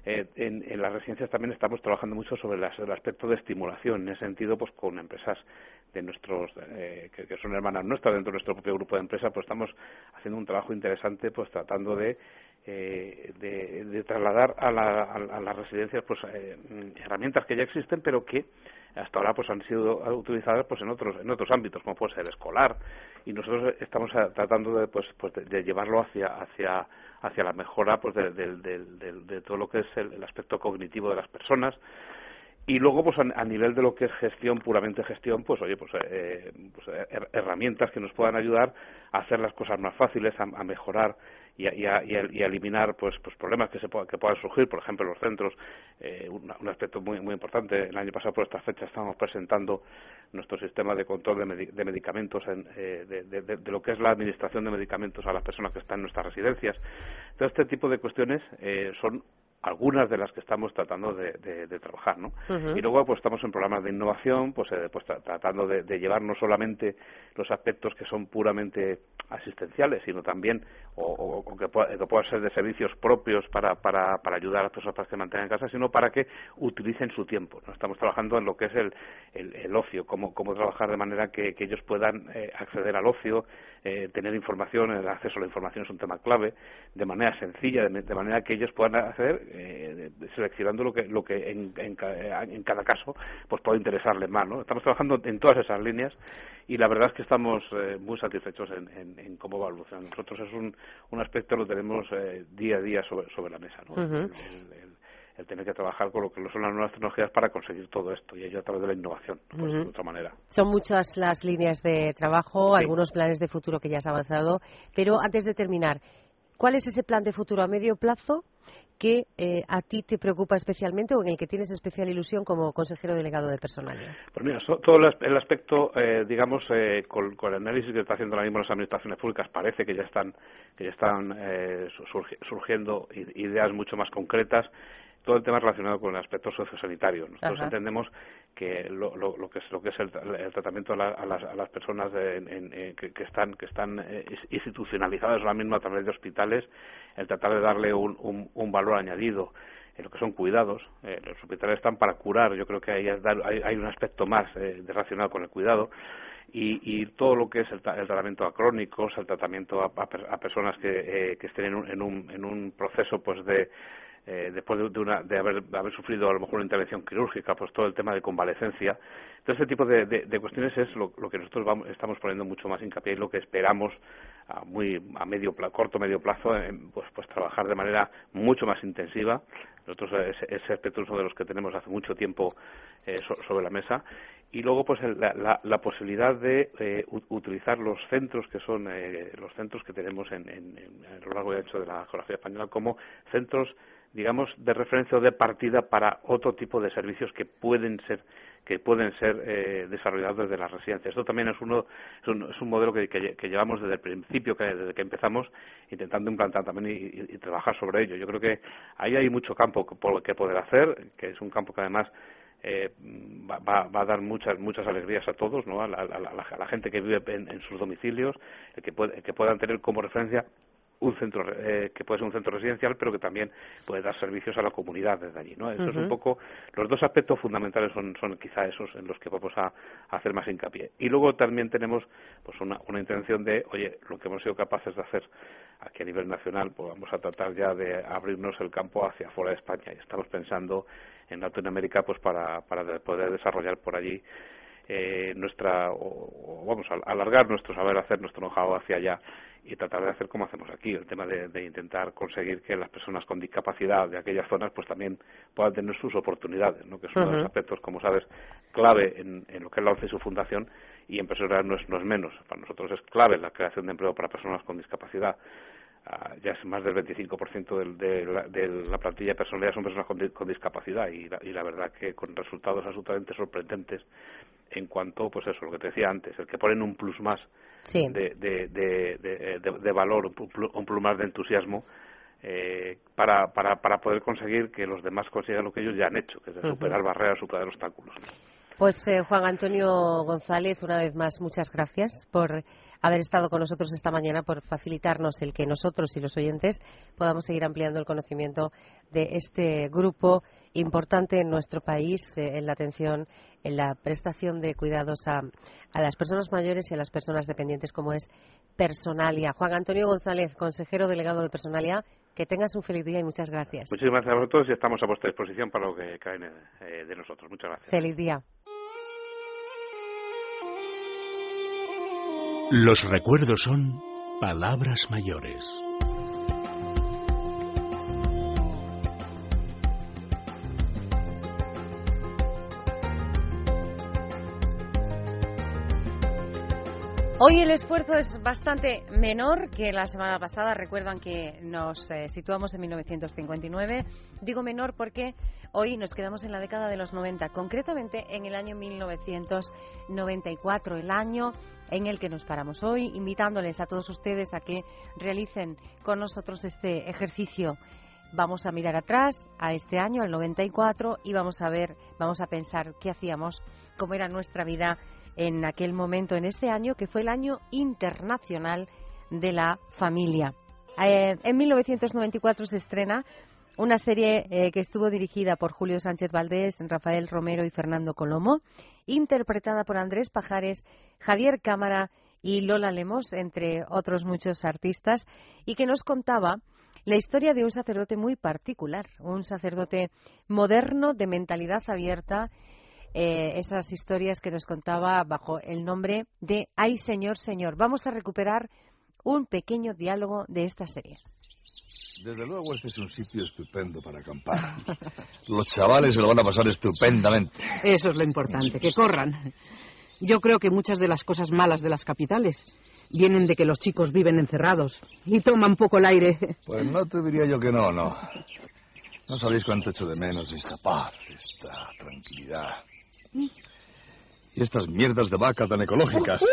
eh, en, en, las residencias también estamos trabajando mucho sobre el aspecto de estimulación en ese sentido pues con empresas de nuestros eh, que, que, son hermanas nuestras dentro de nuestro propio grupo de empresas pues estamos haciendo un trabajo interesante pues tratando de eh, de, de, trasladar a, la, a, las residencias pues eh, herramientas que ya existen pero que hasta ahora pues han sido utilizadas pues en otros en otros ámbitos como puede ser escolar. Y nosotros estamos tratando de pues, pues de, llevarlo hacia hacia hacia la mejora pues de, de, todo lo que es el, aspecto cognitivo de las personas. Y luego pues a, nivel de lo que es gestión puramente gestión pues oye pues, eh, pues herramientas que nos puedan ayudar a hacer las cosas más fáciles a mejorar y a, y a, y a eliminar pues, pues problemas que, se que puedan surgir, por ejemplo, en los centros. Eh, un, aspecto muy, muy importante, el año pasado por esta fecha estábamos presentando nuestro sistema de control de, de medicamentos, en, eh, de, de, lo que es la administración de medicamentos a las personas que están en nuestras residencias. Todo este tipo de cuestiones eh, son algunas de las que estamos tratando de, de, trabajar, ¿no? Y luego pues estamos en programas de innovación, pues, eh, pues tratando de, llevar no solamente los aspectos que son puramente asistenciales, sino también o, que, puedan ser de servicios propios para, para, para ayudar a las personas para que mantengan en casa, sino para que utilicen su tiempo. ¿no? Estamos trabajando en lo que es el, el, ocio, cómo, cómo trabajar de manera que, que ellos puedan eh, acceder al ocio, eh, tener información, el acceso a la información es un tema clave, de manera sencilla, de, manera que ellos puedan hacer, eh, seleccionando lo que, lo que en, en, en, cada caso pues puede interesarles más. ¿no? Estamos trabajando en todas esas líneas y la verdad es que estamos eh, muy satisfechos en, en, cómo va evolucionando. Nosotros es un, un aspecto lo tenemos eh, día a día sobre, sobre la mesa. ¿no? el tener que trabajar con lo que son las nuevas tecnologías para conseguir todo esto y ello a través de la innovación, pues, de otra manera. Son muchas las líneas de trabajo, algunos planes de futuro que ya has avanzado, pero antes de terminar, ¿cuál es ese plan de futuro a medio plazo que eh, a ti te preocupa especialmente o en el que tienes especial ilusión como consejero delegado de personal? Pues mira, todo el aspecto, eh, digamos, eh, con, el análisis que está haciendo ahora mismo las administraciones públicas, parece que ya están, que ya están surgiendo ideas mucho más concretas todo el tema relacionado con el aspecto sociosanitario. Nosotros entendemos que lo, lo, que es lo que es el, tratamiento a, las, a, las, personas que, están que están eh, institucionalizadas ahora mismo a través de hospitales, el tratar de darle un, un, valor añadido, en lo que son cuidados. Eh, los hospitales están para curar, yo creo que hay, hay, un aspecto más eh, relacionado con el cuidado. Y, y, todo lo que es el, tratamiento a crónicos, el tratamiento a, a, personas que, eh, que estén en un, en, un, en un proceso pues de eh, después de, una, de, haber, haber, sufrido a lo mejor una intervención quirúrgica, pues todo el tema de convalecencia. Todo ese tipo de, de, cuestiones es lo, que nosotros vamos, estamos poniendo mucho más hincapié y lo que esperamos a muy a medio corto medio plazo pues, pues trabajar de manera mucho más intensiva. Nosotros ese, ese aspecto es uno de los que tenemos hace mucho tiempo eh, sobre la mesa y luego pues la, la, posibilidad de eh, utilizar los centros que son eh, los centros que tenemos en, en, lo largo y ancho de la geografía española como centros digamos, de referencia o de partida para otro tipo de servicios que pueden ser que pueden ser eh, desarrollados desde las residencias. Esto también es uno es un, modelo que, llevamos desde el principio, que, desde que empezamos, intentando implantar también y, trabajar sobre ello. Yo creo que ahí hay mucho campo que, poder hacer, que es un campo que además eh, va, va, a dar muchas muchas alegrías a todos, ¿no? a, la, a la, gente que vive en, sus domicilios, que, puede, que puedan tener como referencia un centro eh, que puede ser un centro residencial pero que también puede dar servicios a la comunidad desde allí no eso es un poco los dos aspectos fundamentales son, son quizá esos en los que vamos a, hacer más hincapié. Y luego también tenemos pues una, una intención de oye lo que hemos sido capaces de hacer aquí a nivel nacional pues vamos a tratar ya de abrirnos el campo hacia fuera de España. Y estamos pensando en Latinoamérica pues para para poder desarrollar por allí eh, nuestra o, vamos a alargar nuestro saber hacer nuestro know hacia allá y tratar de hacer como hacemos aquí, el tema de, intentar conseguir que las personas con discapacidad de aquellas zonas pues también puedan tener sus oportunidades, ¿no? que son uno de los aspectos, como sabes, clave en, lo que es la ONCE y su fundación y en personas no es, no es menos. Para nosotros es clave la creación de empleo para personas con discapacidad. Ah, ya es más del 25% del, de, la, de la plantilla personal son personas con, discapacidad y la, y la verdad que con resultados absolutamente sorprendentes en cuanto, pues eso, lo que te decía antes, el que ponen un plus más de, de, de, valor, un plus más de entusiasmo eh, para, para, para poder conseguir que los demás consigan lo que ellos ya han hecho, que es superar barreras, superar obstáculos. Pues eh, Juan Antonio González, una vez más, muchas gracias por haber estado con nosotros esta mañana, por facilitarnos el que nosotros y los oyentes podamos seguir ampliando el conocimiento de este grupo importante en nuestro país eh, en la atención, en la prestación de cuidados a, a, las personas mayores y a las personas dependientes, como es Personalia. Juan Antonio González, consejero delegado de Personalia, que tengas un feliz día y muchas gracias. Muchísimas gracias a vosotros y estamos a vuestra disposición para lo que cae eh, de nosotros. Muchas gracias. Feliz día. Los recuerdos son palabras mayores. Hoy el esfuerzo es bastante menor que la semana pasada. Recuerdan que nos eh, situamos en 1959. Digo menor porque hoy nos quedamos en la década de los 90, concretamente en el año 1994, el año en el que nos paramos hoy, invitándoles a todos ustedes a que realicen con nosotros este ejercicio. Vamos a mirar atrás a este año, al 94, y vamos a ver, vamos a pensar qué hacíamos, cómo era nuestra vida en aquel momento, en este año, que fue el año internacional de la familia. Eh, en 1994 se estrena una serie eh, que estuvo dirigida por Julio Sánchez Valdés, Rafael Romero y Fernando Colomo, interpretada por Andrés Pajares, Javier Cámara y Lola Lemos, entre otros muchos artistas, y que nos contaba la historia de un sacerdote muy particular, un sacerdote moderno de mentalidad abierta eh, esas historias que nos contaba bajo el nombre de Ay Señor, Señor. Vamos a recuperar un pequeño diálogo de esta serie. Desde luego este es un sitio estupendo para acampar. *laughs* Los chavales se lo van a pasar estupendamente. Eso es lo importante, que corran. Yo creo que muchas de las cosas malas de las capitales vienen de que los chicos viven encerrados y toman poco el aire. Pues no te diría yo que no, no. No sabéis cuánto echo de menos esta paz, esta tranquilidad. Y estas mierdas de vaca tan ecológicas.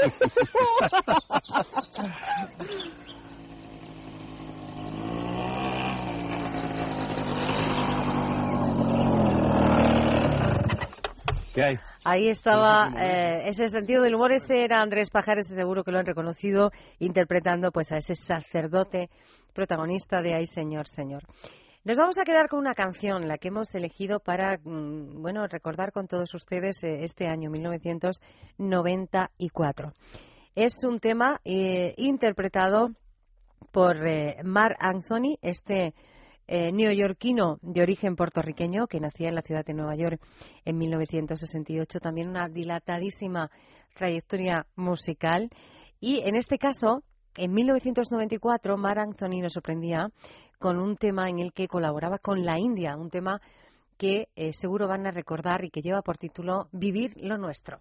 ¿Qué hay? Ahí estaba eh, ese sentido del humor, ese era Andrés Pajares, seguro que lo han reconocido, interpretando pues a ese sacerdote protagonista de Ay Señor, Señor. Nos vamos a quedar con una canción, la que hemos elegido para, mm, bueno, recordar con todos ustedes eh, este año, 1994. Es un tema eh, interpretado por eh, Mark Anthony, este neoyorquino de origen puertorriqueño que nacía en la ciudad de Nueva York en 1968. También una dilatadísima trayectoria musical. Y en este caso, en 1994, Mark Anthony nos sorprendía con un tema en el que colaboraba con la India, un tema que eh, seguro van a recordar y que lleva por título Vivir lo nuestro.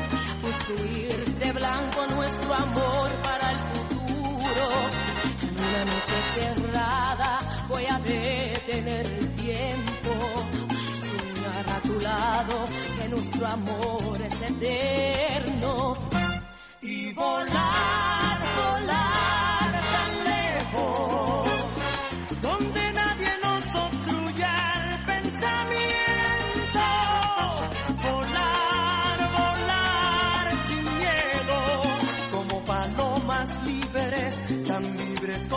construir de blanco nuestro amor para el futuro. Una noche cerrada voy a detener el tiempo, soñar a tu lado que nuestro amor es eterno. Y volar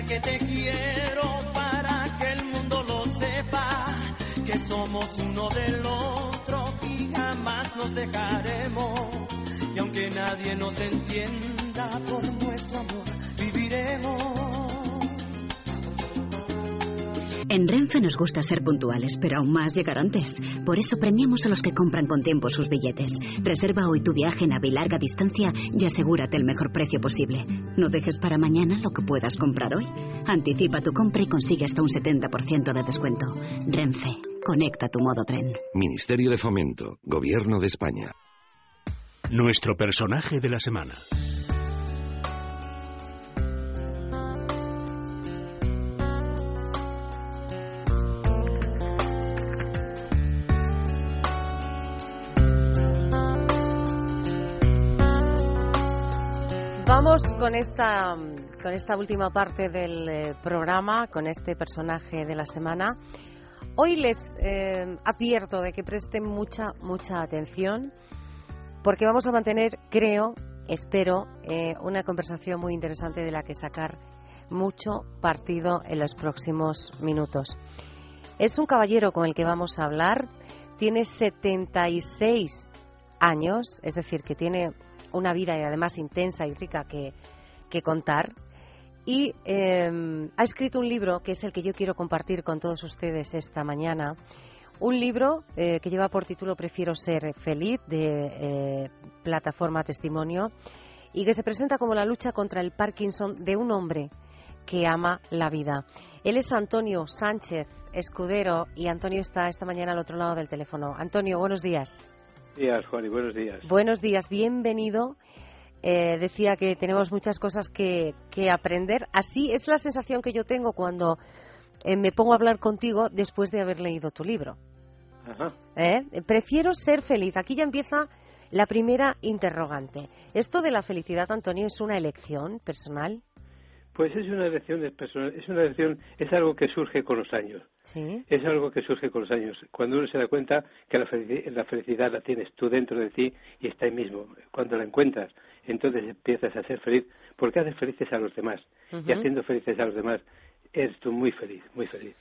Que te quiero para que el mundo lo sepa, que somos uno del otro y jamás nos dejaremos. Y aunque nadie nos entienda por nuestro amor, viviremos. En Renfe nos gusta ser puntuales, pero aún más llegar antes. Por eso premiamos a los que compran con tiempo sus billetes. Reserva hoy tu viaje en AVE larga distancia y asegúrate el mejor precio posible. No dejes para mañana lo que puedas comprar hoy. Anticipa tu compra y consigue hasta un 70% de descuento. Renfe, conecta tu modo tren. Ministerio de Fomento, Gobierno de España. Nuestro personaje de la semana. Con esta, con esta última parte del eh, programa, con este personaje de la semana. Hoy les eh, advierto de que presten mucha, mucha atención, porque vamos a mantener, creo, espero, eh, una conversación muy interesante de la que sacar mucho partido en los próximos minutos. Es un caballero con el que vamos a hablar, tiene 76 años, es decir, que tiene una vida y además intensa y rica que, contar. Y em, ha escrito un libro que es el que yo quiero compartir con todos ustedes esta mañana. Un libro eh, que lleva por título Prefiero ser feliz, de eh, plataforma Testimonio, y que se presenta como la lucha contra el Parkinson de un hombre que ama la vida. Él es Antonio Sánchez Escudero y Antonio está esta mañana al otro lado del teléfono. Antonio, buenos días días, Juan, y buenos días. Buenos días, bienvenido. Eh, decía que tenemos muchas cosas que, que, aprender. Así es la sensación que yo tengo cuando eh, me pongo a hablar contigo después de haber leído tu libro. Ajá. ¿Eh? Prefiero ser feliz. Aquí ya empieza La primera interrogante. ¿Esto de la felicidad, Antonio, es una elección personal? Pues es una elección personal, es una elección, es algo que surge con los años. Sí. Es algo que surge con los años. Cuando uno se da cuenta que la felicidad, la tienes tú dentro de ti y está ahí mismo. Cuando la encuentras, entonces empiezas a ser feliz porque haces felices a los demás. Y haciendo felices a los demás, eres tú muy feliz, muy feliz.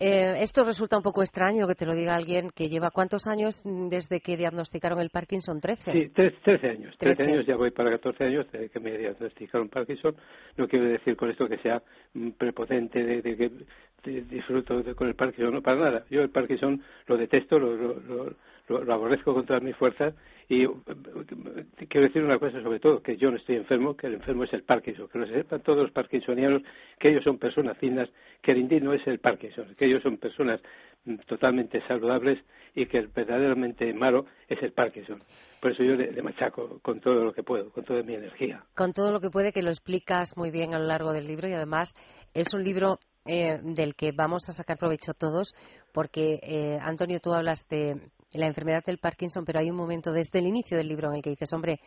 Eh, esto resulta un poco extraño que te lo diga alguien que lleva cuántos años desde que diagnosticaron el Parkinson, 13. Sí, 13 años. 13 años, ya voy para 14 años desde que me diagnosticaron Parkinson. No quiero decir con esto que sea mm, prepotente de, que disfruto con el Parkinson, no para nada. Yo el Parkinson lo detesto, lo, lo, lo, aborrezco con todas mis fuerzas y uh, quiero decir una cosa sobre todo, que yo no estoy enfermo, que el enfermo es el Parkinson, que lo sepan todos los parkinsonianos que ellos son personas finas, que el indígena no es el Parkinson, que ellos son personas mm, totalmente saludables y que el verdaderamente malo es el Parkinson. Por eso yo le, machaco con todo lo que puedo, con toda mi energía. Con todo lo que puede, que lo explicas muy bien a lo largo del libro y además es un libro eh, del que vamos a sacar provecho todos, porque eh, Antonio, tú hablas de la enfermedad del Parkinson, pero hay un momento desde el inicio del libro en el que dices, hombre,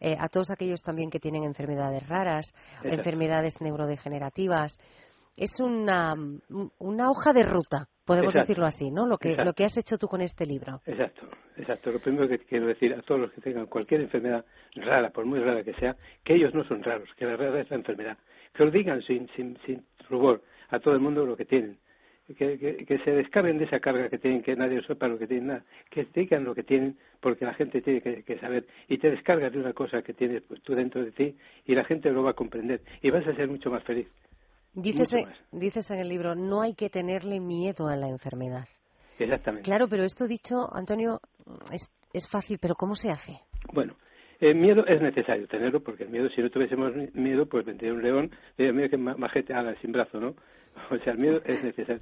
eh, a todos aquellos también que tienen enfermedades raras, enfermedades neurodegenerativas, es una, una hoja de ruta, podemos decirlo así, ¿no? Lo que, lo que has hecho tú con este libro. Exacto, exacto. Lo primero que quiero decir a todos los que tengan cualquier enfermedad rara, por muy rara que sea, que ellos no son raros, que la rara es la enfermedad. Que lo digan sin, sin, sin rubor a todo el mundo lo que tienen que, que, se descarguen de esa carga que tienen, que nadie sepa lo que tienen, nada, que digan lo que tienen, porque la gente tiene que, saber, y te descargas de una cosa que tienes pues, tú dentro de ti, y la gente lo va a comprender, y vas a ser mucho más feliz. Dices, dices en el libro, no hay que tenerle miedo a la enfermedad. Exactamente. Claro, pero esto dicho, Antonio, es, es fácil, pero ¿cómo se hace? Bueno, el miedo es necesario tenerlo, porque el miedo, si no tuviésemos miedo, pues vendría un león, diría, mira que majete, ala, sin brazo, ¿no? *laughs* O sea, el miedo es necesario.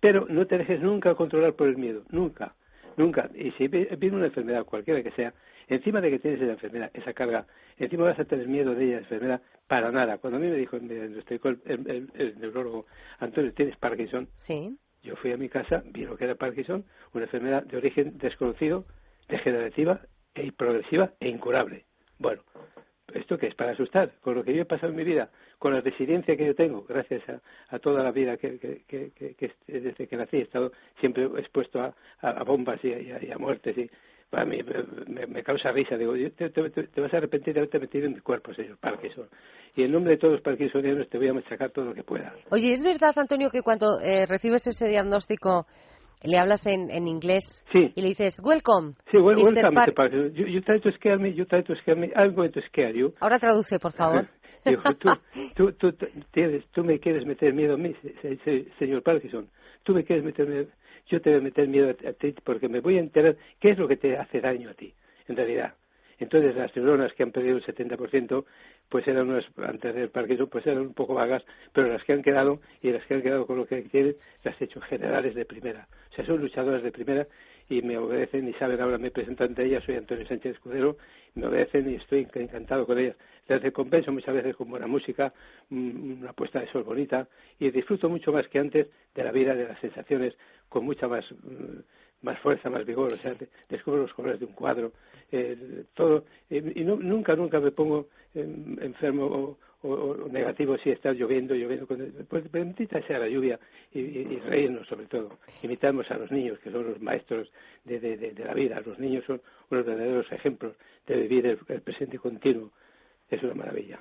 Pero no te dejes nunca controlar por el miedo, nunca, nunca. Y si viene una enfermedad, cualquiera que sea, encima de que tienes esa enfermedad, esa carga, encima vas a tener miedo de ella, enfermedad, para nada. Cuando a mí me dijo, el, el, neurólogo, Antonio, ¿tienes Parkinson? Sí. Yo fui a mi casa, vi lo que era Parkinson, una enfermedad de origen desconocido, degenerativa e progresiva e incurable. Bueno, ¿esto qué es? Para asustar, con lo que yo he pasado en mi vida, con la resiliencia que yo tengo, gracias a, toda la vida que, desde que nací he estado siempre expuesto a, bombas y, a, muertes y para mí me, causa risa. Digo, te, vas a arrepentir de haberte metido en mi cuerpo, señor Parkinson. Y en nombre de todos los parkinsonianos te voy a machacar todo lo que pueda. Oye, ¿es verdad, Antonio, que cuando eh, recibes ese diagnóstico le hablas en, en inglés y le dices, welcome, Sí, welcome, Mr. Parkinson. You, you try to scare me, you try to scare me, I'm going to scare you. Ahora traduce, por favor. *laughs* Digo, tú, tú, tú, tienes, tú me quieres meter miedo a mí, señor Parkinson. Tú me quieres meter miedo. Yo te voy a meter miedo a ti porque me voy a enterar qué es lo que te hace daño a ti, en realidad. Entonces las neuronas que han perdido el 70%, pues eran antes del Parkinson, pues eran un poco vagas, pero las que han quedado y las que han quedado con lo que quieren, las he hecho generales de primera. O sea, son luchadoras de primera y me obedecen y saben ahora me presento ante ellas, soy Antonio Sánchez Escudero, me obedecen y estoy encantado con ellas. Les recompenso muchas veces con buena música, una puesta de sol bonita y disfruto mucho más que antes de la vida, de las sensaciones, con mucha más, mm, más fuerza, más vigor, o sea, descubro los colores de un cuadro, eh, todo, y no, nunca, nunca me pongo enfermo o, negativo si está lloviendo, lloviendo. Pues bendita sea la lluvia y, y, reírnos sobre todo. Imitamos a los niños, que son los maestros de, de, de, la vida. Los niños son unos verdaderos ejemplos de vivir el, presente continuo. Es una maravilla.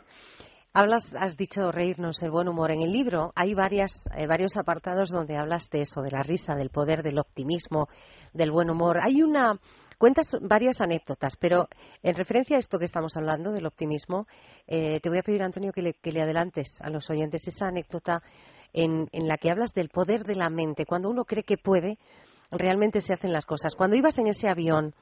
Hablas, has dicho reírnos, el buen humor. En el libro hay varias, eh, varios apartados donde hablas de eso, de la risa, del poder, del optimismo, del buen humor. Hay una, Cuentas varias anécdotas, pero en referencia a esto que estamos hablando, del optimismo, eh, te voy a pedir, Antonio, que le, que le, adelantes a los oyentes esa anécdota en, en la que hablas del poder de la mente. Cuando uno cree que puede, realmente se hacen las cosas. Cuando ibas en ese avión,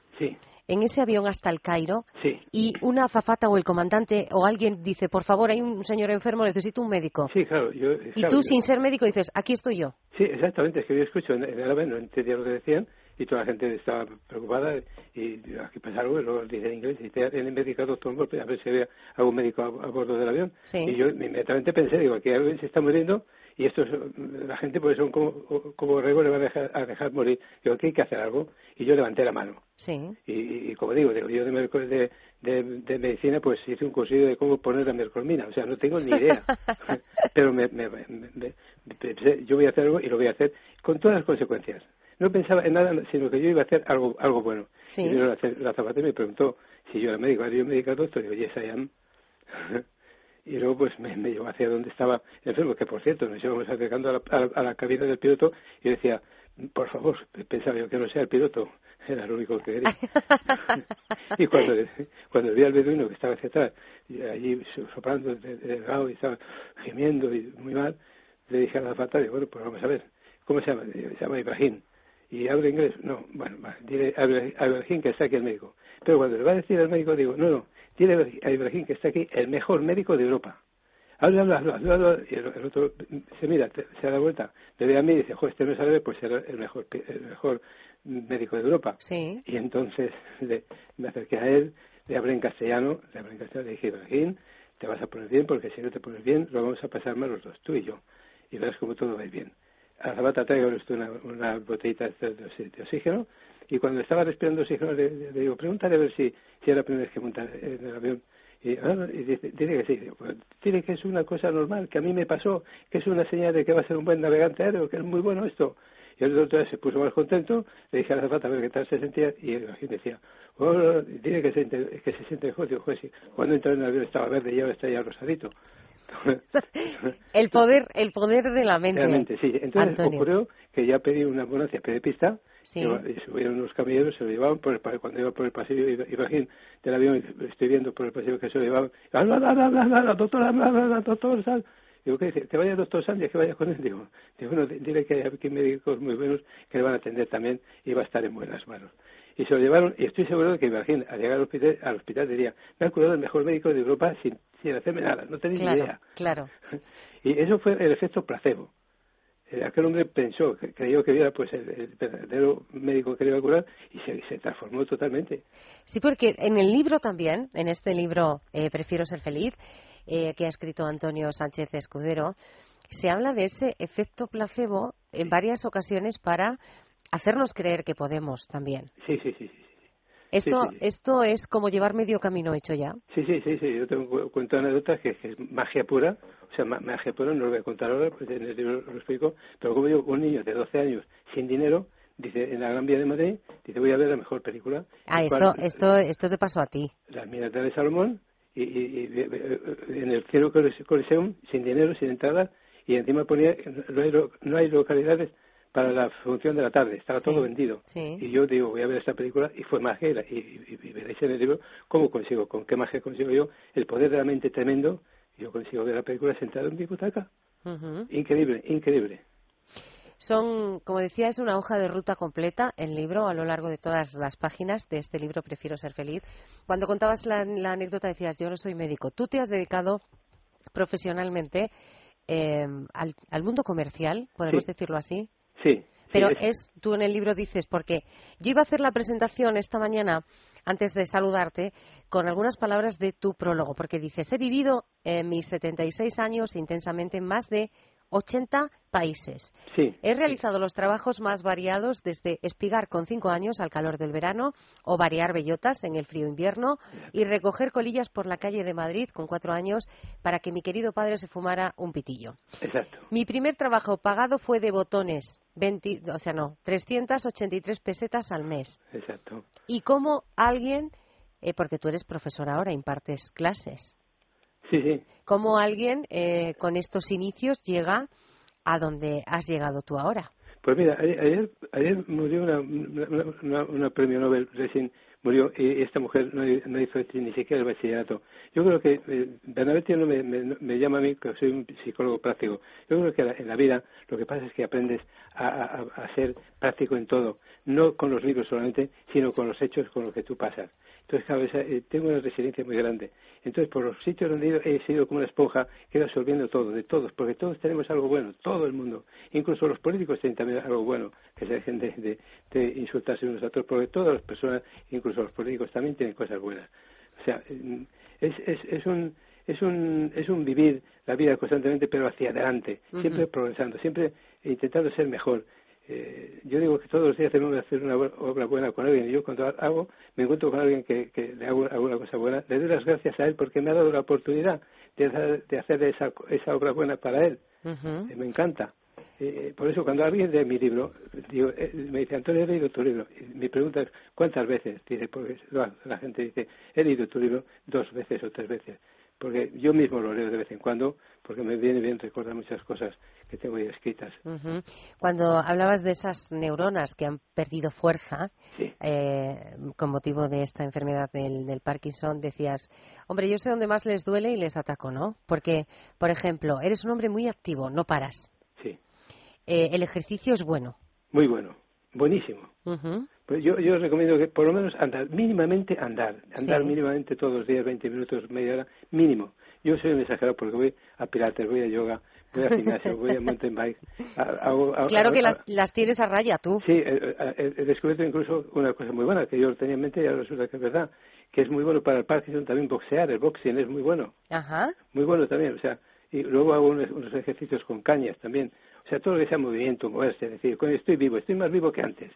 en ese avión hasta el Cairo, y una azafata o el comandante o alguien dice, por favor, hay un señor enfermo, necesito un médico. Sí, claro. y tú, sin ser médico, dices, aquí estoy yo. Sí, exactamente. Es que yo escucho en el avión, no entendía lo que decían, y toda la gente estaba preocupada y aquí pasa algo y luego dice en inglés y tienen médico doctor a ver si había algún médico a, bordo del avión y yo inmediatamente pensé digo aquí alguien se está muriendo y esto la gente pues son como como le va a dejar, a dejar morir. Digo que hay que hacer algo y yo levanté la mano. Sí. Y, como digo digo yo de, de, de, medicina pues hice un cursillo de cómo poner la mercolmina. O sea no tengo ni idea. *laughs* Pero me, me, yo voy a hacer algo y lo voy a hacer con todas las consecuencias. No pensaba en nada sino que yo iba a hacer algo algo bueno. Y vino la, la zapata me preguntó si yo era médico. Yo médico doctor digo yes I am y luego pues me, llevó hacia donde estaba enfermo, que por cierto nos íbamos acercando a la, a, cabina del piloto y yo decía, por favor, pensaba yo que no sea el piloto, *laughs* era lo único que quería. *laughs* y cuando, cuando vi al beduino que estaba hacia atrás, y allí soplando delgado y estaba gemiendo y muy mal, le dije a la azafata, bueno, pues vamos a ver, ¿cómo se llama? Se llama Ibrahim. ¿Y habla inglés? No, bueno, dile a Ibrahim que está aquí el médico. Pero cuando le va a decir al médico, digo, no, no, tiene a Ibrahim que está aquí el mejor médico de Europa. Habla, habla, habla, habla, y el, otro se mira, se da vuelta, le ve a mí y dice, joder, este no sabe, pues será el mejor, el mejor médico de Europa. Sí. Y entonces *laughs* le, me acerqué a él, le hablé en castellano, le hablé en castellano, le dije, Ibrahim, te vas a poner bien, porque si no te pones bien, lo vamos a pasar mal los dos, tú y yo. Y verás como todo va bien. A la Zapata traigo una, una botellita de, oxígeno, y cuando estaba respirando oxígeno le, digo, pregúntale a ver si, si era la primera vez que monta en el avión. Y, ah, dice, que sí, pues, tiene que es una cosa normal, que a mí me pasó, que es una señal de que va a ser un buen navegante aéreo, que es muy bueno esto. Y el doctor se puso más contento, le dije a la zapata a ver qué tal se sentía, y el decía, oh, tiene que se, que se siente mejor. Digo, pues sí, cuando entró en el avión estaba verde y ahora está ya rosadito. *laughs* el poder el poder de la mente. Realmente, sí. Entonces ocurrió que ya pedí una ambulancia pista Sí. Y subieron unos camilleros, se lo llevaban por el, cuando iba por el pasillo Ibrahim del avión, estoy viendo por el pasillo que se lo llevaban. ¡Habla, habla, habla, doctor, habla, doctor, sal! Digo, ¿qué dice? ¿Te vaya doctor Sandy? que vaya con él? Digo, digo bueno, dile que hay aquí médicos muy buenos que le van a atender también y va a estar en buenas manos. Y se lo llevaron, y estoy seguro de que Ibrahim, al llegar al hospital, al hospital diría, me ha curado el mejor médico de Europa sin, sin hacerme nada, no tenéis claro, ni idea. Claro. *laughs* Y eso fue el efecto placebo. Eh, aquel hombre pensó, creyó que era pues el, verdadero médico que le iba a curar y se, se, transformó totalmente. Sí, porque en el libro también, en este libro eh, Prefiero ser feliz, eh, que ha escrito Antonio Sánchez Escudero, se habla de ese efecto placebo en varias ocasiones para hacernos creer que podemos también. Sí, sí, sí. sí. Esto, esto es como llevar medio camino hecho ya. Sí, sí, sí, sí. Yo tengo cuento anécdotas que, que, es magia pura. O sea, magia pura, no lo voy a contar ahora, pues en el libro lo explico. Pero como digo, un niño de 12 años sin dinero, dice, en la Gran Vía de Madrid, dice, voy a ver la mejor película. Ah, esto, esto, esto te pasó a ti. Las minas de Salomón, y, y, en el cielo Coliseum, sin dinero, sin entrada, y encima ponía, no hay, no hay localidades para la función de la tarde, estaba todo vendido. Y yo digo, voy a ver esta película y fue magia y, y, veréis en el libro cómo consigo, con qué magia consigo yo el poder de la mente tremendo. Yo consigo ver la película sentado en mi butaca. Increíble, increíble. Son, como decía, es una hoja de ruta completa el libro a lo largo de todas las páginas de este libro Prefiero ser feliz. Cuando contabas la, anécdota decías, yo no soy médico. Tú te has dedicado profesionalmente eh, al, mundo comercial, podemos decirlo así. Sí. Pero es, tú en el libro dices, porque yo iba a hacer la presentación esta mañana, antes de saludarte, con algunas palabras de tu prólogo, porque dices, he vivido en mis 76 años intensamente en más de 80 países. Sí. He realizado los trabajos más variados desde espigar con cinco años al calor del verano o variar bellotas en el frío invierno y recoger colillas por la calle de Madrid con cuatro años para que mi querido padre se fumara un pitillo. Exacto. Mi primer trabajo pagado fue de botones, 20, o sea, no, 383 pesetas al mes. Exacto. Y como alguien, eh, porque tú eres profesor ahora, impartes clases. Sí, sí. ¿Cómo alguien eh, con estos inicios llega a donde has llegado tú ahora? Pues mira, ayer, ayer murió una, una, una, premio Nobel recién murió y esta mujer no, hizo ni siquiera el bachillerato. Yo creo que eh, no me, me, llama a mí que soy un psicólogo práctico. Yo creo que en la vida lo que pasa es que aprendes a, a, ser práctico en todo, no con los libros solamente, sino con los hechos con los que tú pasas. Entonces, claro, eh, tengo una resiliencia muy grande. Entonces, por los sitios donde he, sido como una esponja, quedo absorbiendo todo, de todos, porque todos tenemos algo bueno, todo el mundo. Incluso los políticos tienen también algo bueno, que se dejen de, de, insultarse unos a otros, porque todas las personas, incluso los políticos, también tienen cosas buenas. O sea, mm, es, es, es un es un, es un vivir la vida constantemente, pero hacia adelante, siempre progresando, siempre intentando ser mejor. Eh, yo digo que todos los días tenemos que hacer una obra buena con alguien. Y yo cuando hago, me encuentro con alguien que, que le hago alguna cosa buena, le doy las gracias a él porque me ha dado la oportunidad de hacer, de hacer esa, esa obra buena para él. Eh, me encanta. Eh, por eso cuando alguien lee mi libro, digo, me dice, Antonio, he leído tu libro. Y mi pregunta es, ¿cuántas veces? Dice, porque la gente dice, he leído tu libro dos veces o tres veces porque yo mismo lo leo de vez en cuando, porque me viene bien recordar muchas cosas que tengo ahí escritas. Cuando hablabas de esas neuronas que han perdido fuerza eh, con motivo de esta enfermedad del, del, Parkinson, decías, hombre, yo sé dónde más les duele y les ataco, ¿no? Porque, por ejemplo, eres un hombre muy activo, no paras. Sí. Eh, el ejercicio es bueno. Muy bueno, buenísimo. Pues yo, yo recomiendo que por lo menos andar, mínimamente andar, andar mínimamente todos los días, 20 minutos, media hora, mínimo. Yo soy un exagerado porque voy a pilates, voy a yoga, voy a gimnasio, voy a mountain bike. claro que las, las tienes a raya tú. Sí, he, descubierto incluso una cosa muy buena que yo tenía en mente y ahora resulta que es verdad, que es muy bueno para el Parkinson también boxear, el boxing es muy bueno. Ajá. Muy bueno también, o sea, y luego hago unos, unos ejercicios con cañas también. O sea, todo lo que sea movimiento, moverse, es decir, estoy vivo, estoy más vivo que antes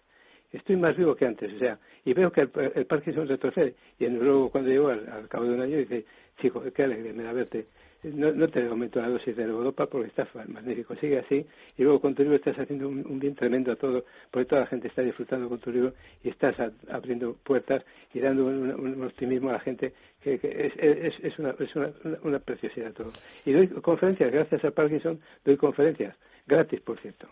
estoy más vivo que antes, o sea, y veo que el, el Parkinson retrocede. Y luego cuando llego al, cabo de un año dice, chico, qué alegría me da verte. No, no te aumento la dosis de Levodopa porque estás magnífico, sigue así. Y luego con tu libro estás haciendo un, bien tremendo a todo, porque toda la gente está disfrutando con tu libro y estás abriendo puertas y dando un, optimismo a la gente que, es, es, es, una, es una, una preciosidad todo. Y doy conferencias, gracias a Parkinson, doy conferencias, gratis por cierto.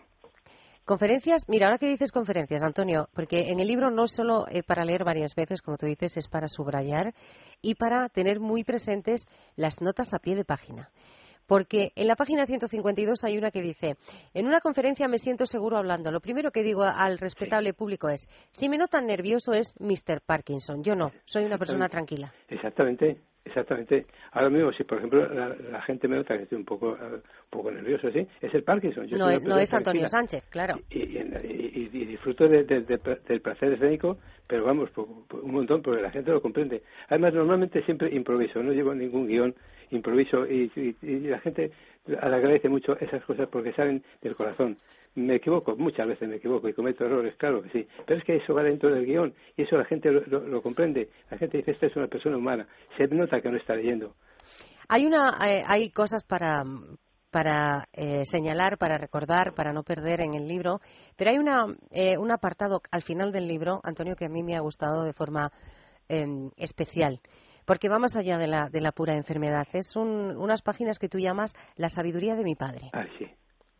Conferencias, mira, ahora que dices conferencias, Antonio, porque en el libro no solo eh, para leer varias veces, como tú dices, es para subrayar y para tener muy presentes las notas a pie de página. Porque en la página 152 hay una que dice, en una conferencia me siento seguro hablando. Lo primero que digo al respetable público es, si me notan nervioso es Mr. Parkinson. Yo no, soy una persona tranquila. Exactamente. Exactamente. Ahora mismo, si por ejemplo la, gente me nota que estoy un poco, un poco nervioso, ¿sí? Es el Parkinson. no, es, no es Antonio Sánchez, claro. Y, disfruto del placer escénico, pero vamos, un montón, porque la gente lo comprende. Además, normalmente siempre improviso, no llevo ningún guion, improviso, y, la gente agradece mucho esas cosas porque salen del corazón me equivoco, muchas veces me equivoco y cometo errores, claro que sí, pero es que eso va dentro del guion y eso la gente lo, comprende. La gente dice, esta es una persona humana, se nota que no está leyendo. Hay, una, eh, hay cosas para, para eh, señalar, para recordar, para no perder en el libro, pero hay una, eh, un apartado al final del libro, Antonio, que a mí me ha gustado de forma em, especial porque va más allá de la, de la pura enfermedad. Es unas páginas que tú llamas La sabiduría de mi padre. Ah, sí.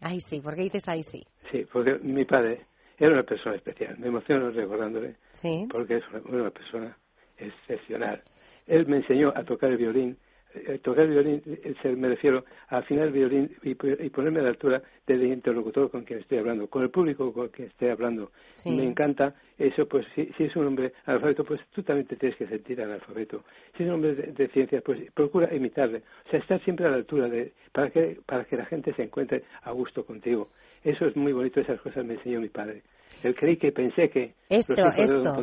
Ay, sí, ¿por qué dices ay, sí? Sí, porque mi padre era una persona especial. Me emociono recordándole. Sí. Porque es una persona excepcional. Él me enseñó a tocar el violín eh, tocar el violín, eh, me refiero a afinar el violín y, ponerme a la altura del interlocutor con quien estoy hablando, con el público con quien estoy hablando. Me encanta eso, pues si, si, es un hombre analfabeto, pues tú también te tienes que sentir analfabeto. Si es un hombre de, ciencias, pues procura imitarle. O sea, estar siempre a la altura de, para que, para que la gente se encuentre a gusto contigo. Eso es muy bonito, esas cosas me enseñó mi padre. El creí que pensé que. Esto, esto.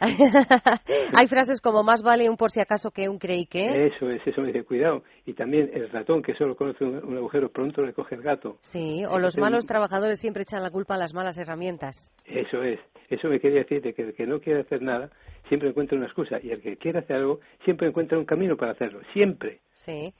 *laughs* Hay frases como más vale un por si acaso que un creí que. Eso es, eso me dice, cuidado. Y también el ratón que solo conoce un, agujero pronto le coge el gato. Sí, o los malos trabajadores siempre echan la culpa a las malas herramientas. Eso es. Eso me quería decir de que el que no quiere hacer nada siempre encuentra una excusa y el que quiere hacer algo siempre encuentra un camino para hacerlo. Siempre. Sí.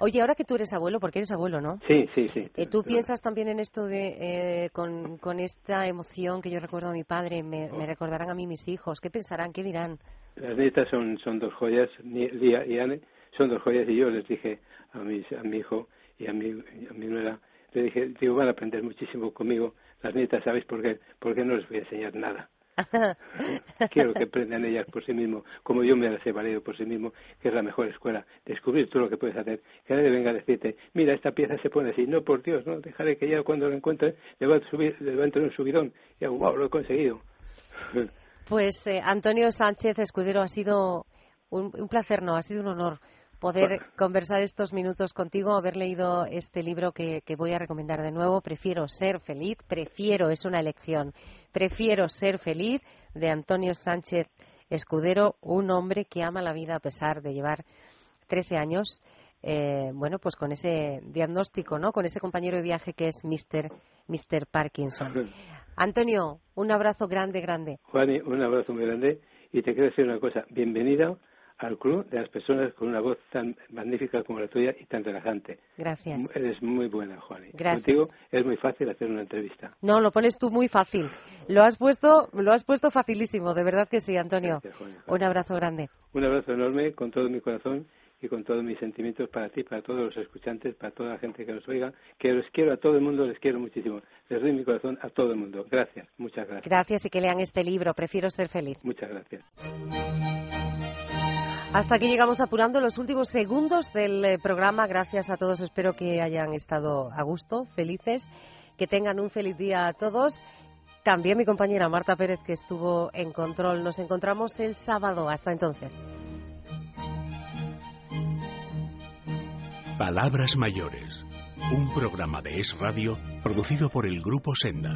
Oye, ahora que tú eres abuelo, porque eres abuelo, ¿no? Sí, sí, sí. Eh, ¿Tú piensas también en esto de, eh, con, con, esta emoción que yo recuerdo a mi padre, me, me, oh. recordarán a mí mis hijos? ¿Qué pensarán? ¿Qué dirán? Las nietas son, son dos joyas, Lía y Anne, son dos joyas y yo les dije a, mis, a mi hijo y a mi, a mi nuera, le dije, digo, van a aprender muchísimo conmigo. Las nietas, ¿sabéis por qué? Porque no les voy a enseñar nada *laughs* Quiero que aprendan ellas por sí mismos, como yo me las he valido por sí mismo, que es la mejor escuela. Descubrir tú lo que puedes hacer. Que nadie venga a decirte, mira, esta pieza se pone así. No, por Dios, no, dejaré que ya cuando lo encuentre le va a, subir, le va a entrar un subidón. Y hago, wow, lo he conseguido. Pues eh, Antonio Sánchez Escudero, ha sido un, un placer, no, ha sido un honor poder conversar estos minutos contigo, haber leído este libro que, voy a recomendar de nuevo, Prefiero ser feliz, prefiero, es una elección, Prefiero ser feliz, de Antonio Sánchez Escudero, un hombre que ama la vida a pesar de llevar 13 años eh, bueno, pues con ese diagnóstico, ¿no? Con ese compañero de viaje que es Mr. Mr. Parkinson. *laughs* Antonio, un abrazo grande, grande. Juani, un abrazo muy grande y te quiero decir una cosa. Bienvenida al club de las personas con una voz tan magnífica como la tuya y tan relajante. Gracias. Eres muy buena, Juan. Gracias. Contigo es muy fácil hacer una entrevista. No, lo pones tú muy fácil. Lo has puesto, lo has puesto facilísimo, de verdad que sí, Antonio. Un abrazo grande. Un abrazo enorme con todo mi corazón y con todos mis sentimientos para ti, para todos los escuchantes, para toda la gente que nos oiga, que los quiero a todo el mundo, les quiero muchísimo. Les doy mi corazón a todo el mundo. Gracias, muchas gracias. Gracias y que lean este libro, Prefiero ser feliz. Muchas gracias. Hasta aquí llegamos apurando los últimos segundos del eh, programa. Gracias a todos. Espero que hayan estado a gusto, felices, que tengan un feliz día a todos. También mi compañera Marta Pérez, que estuvo en control. Nos encontramos el sábado. Hasta entonces. Palabras Mayores, un programa de Es Radio producido por el Grupo Senda.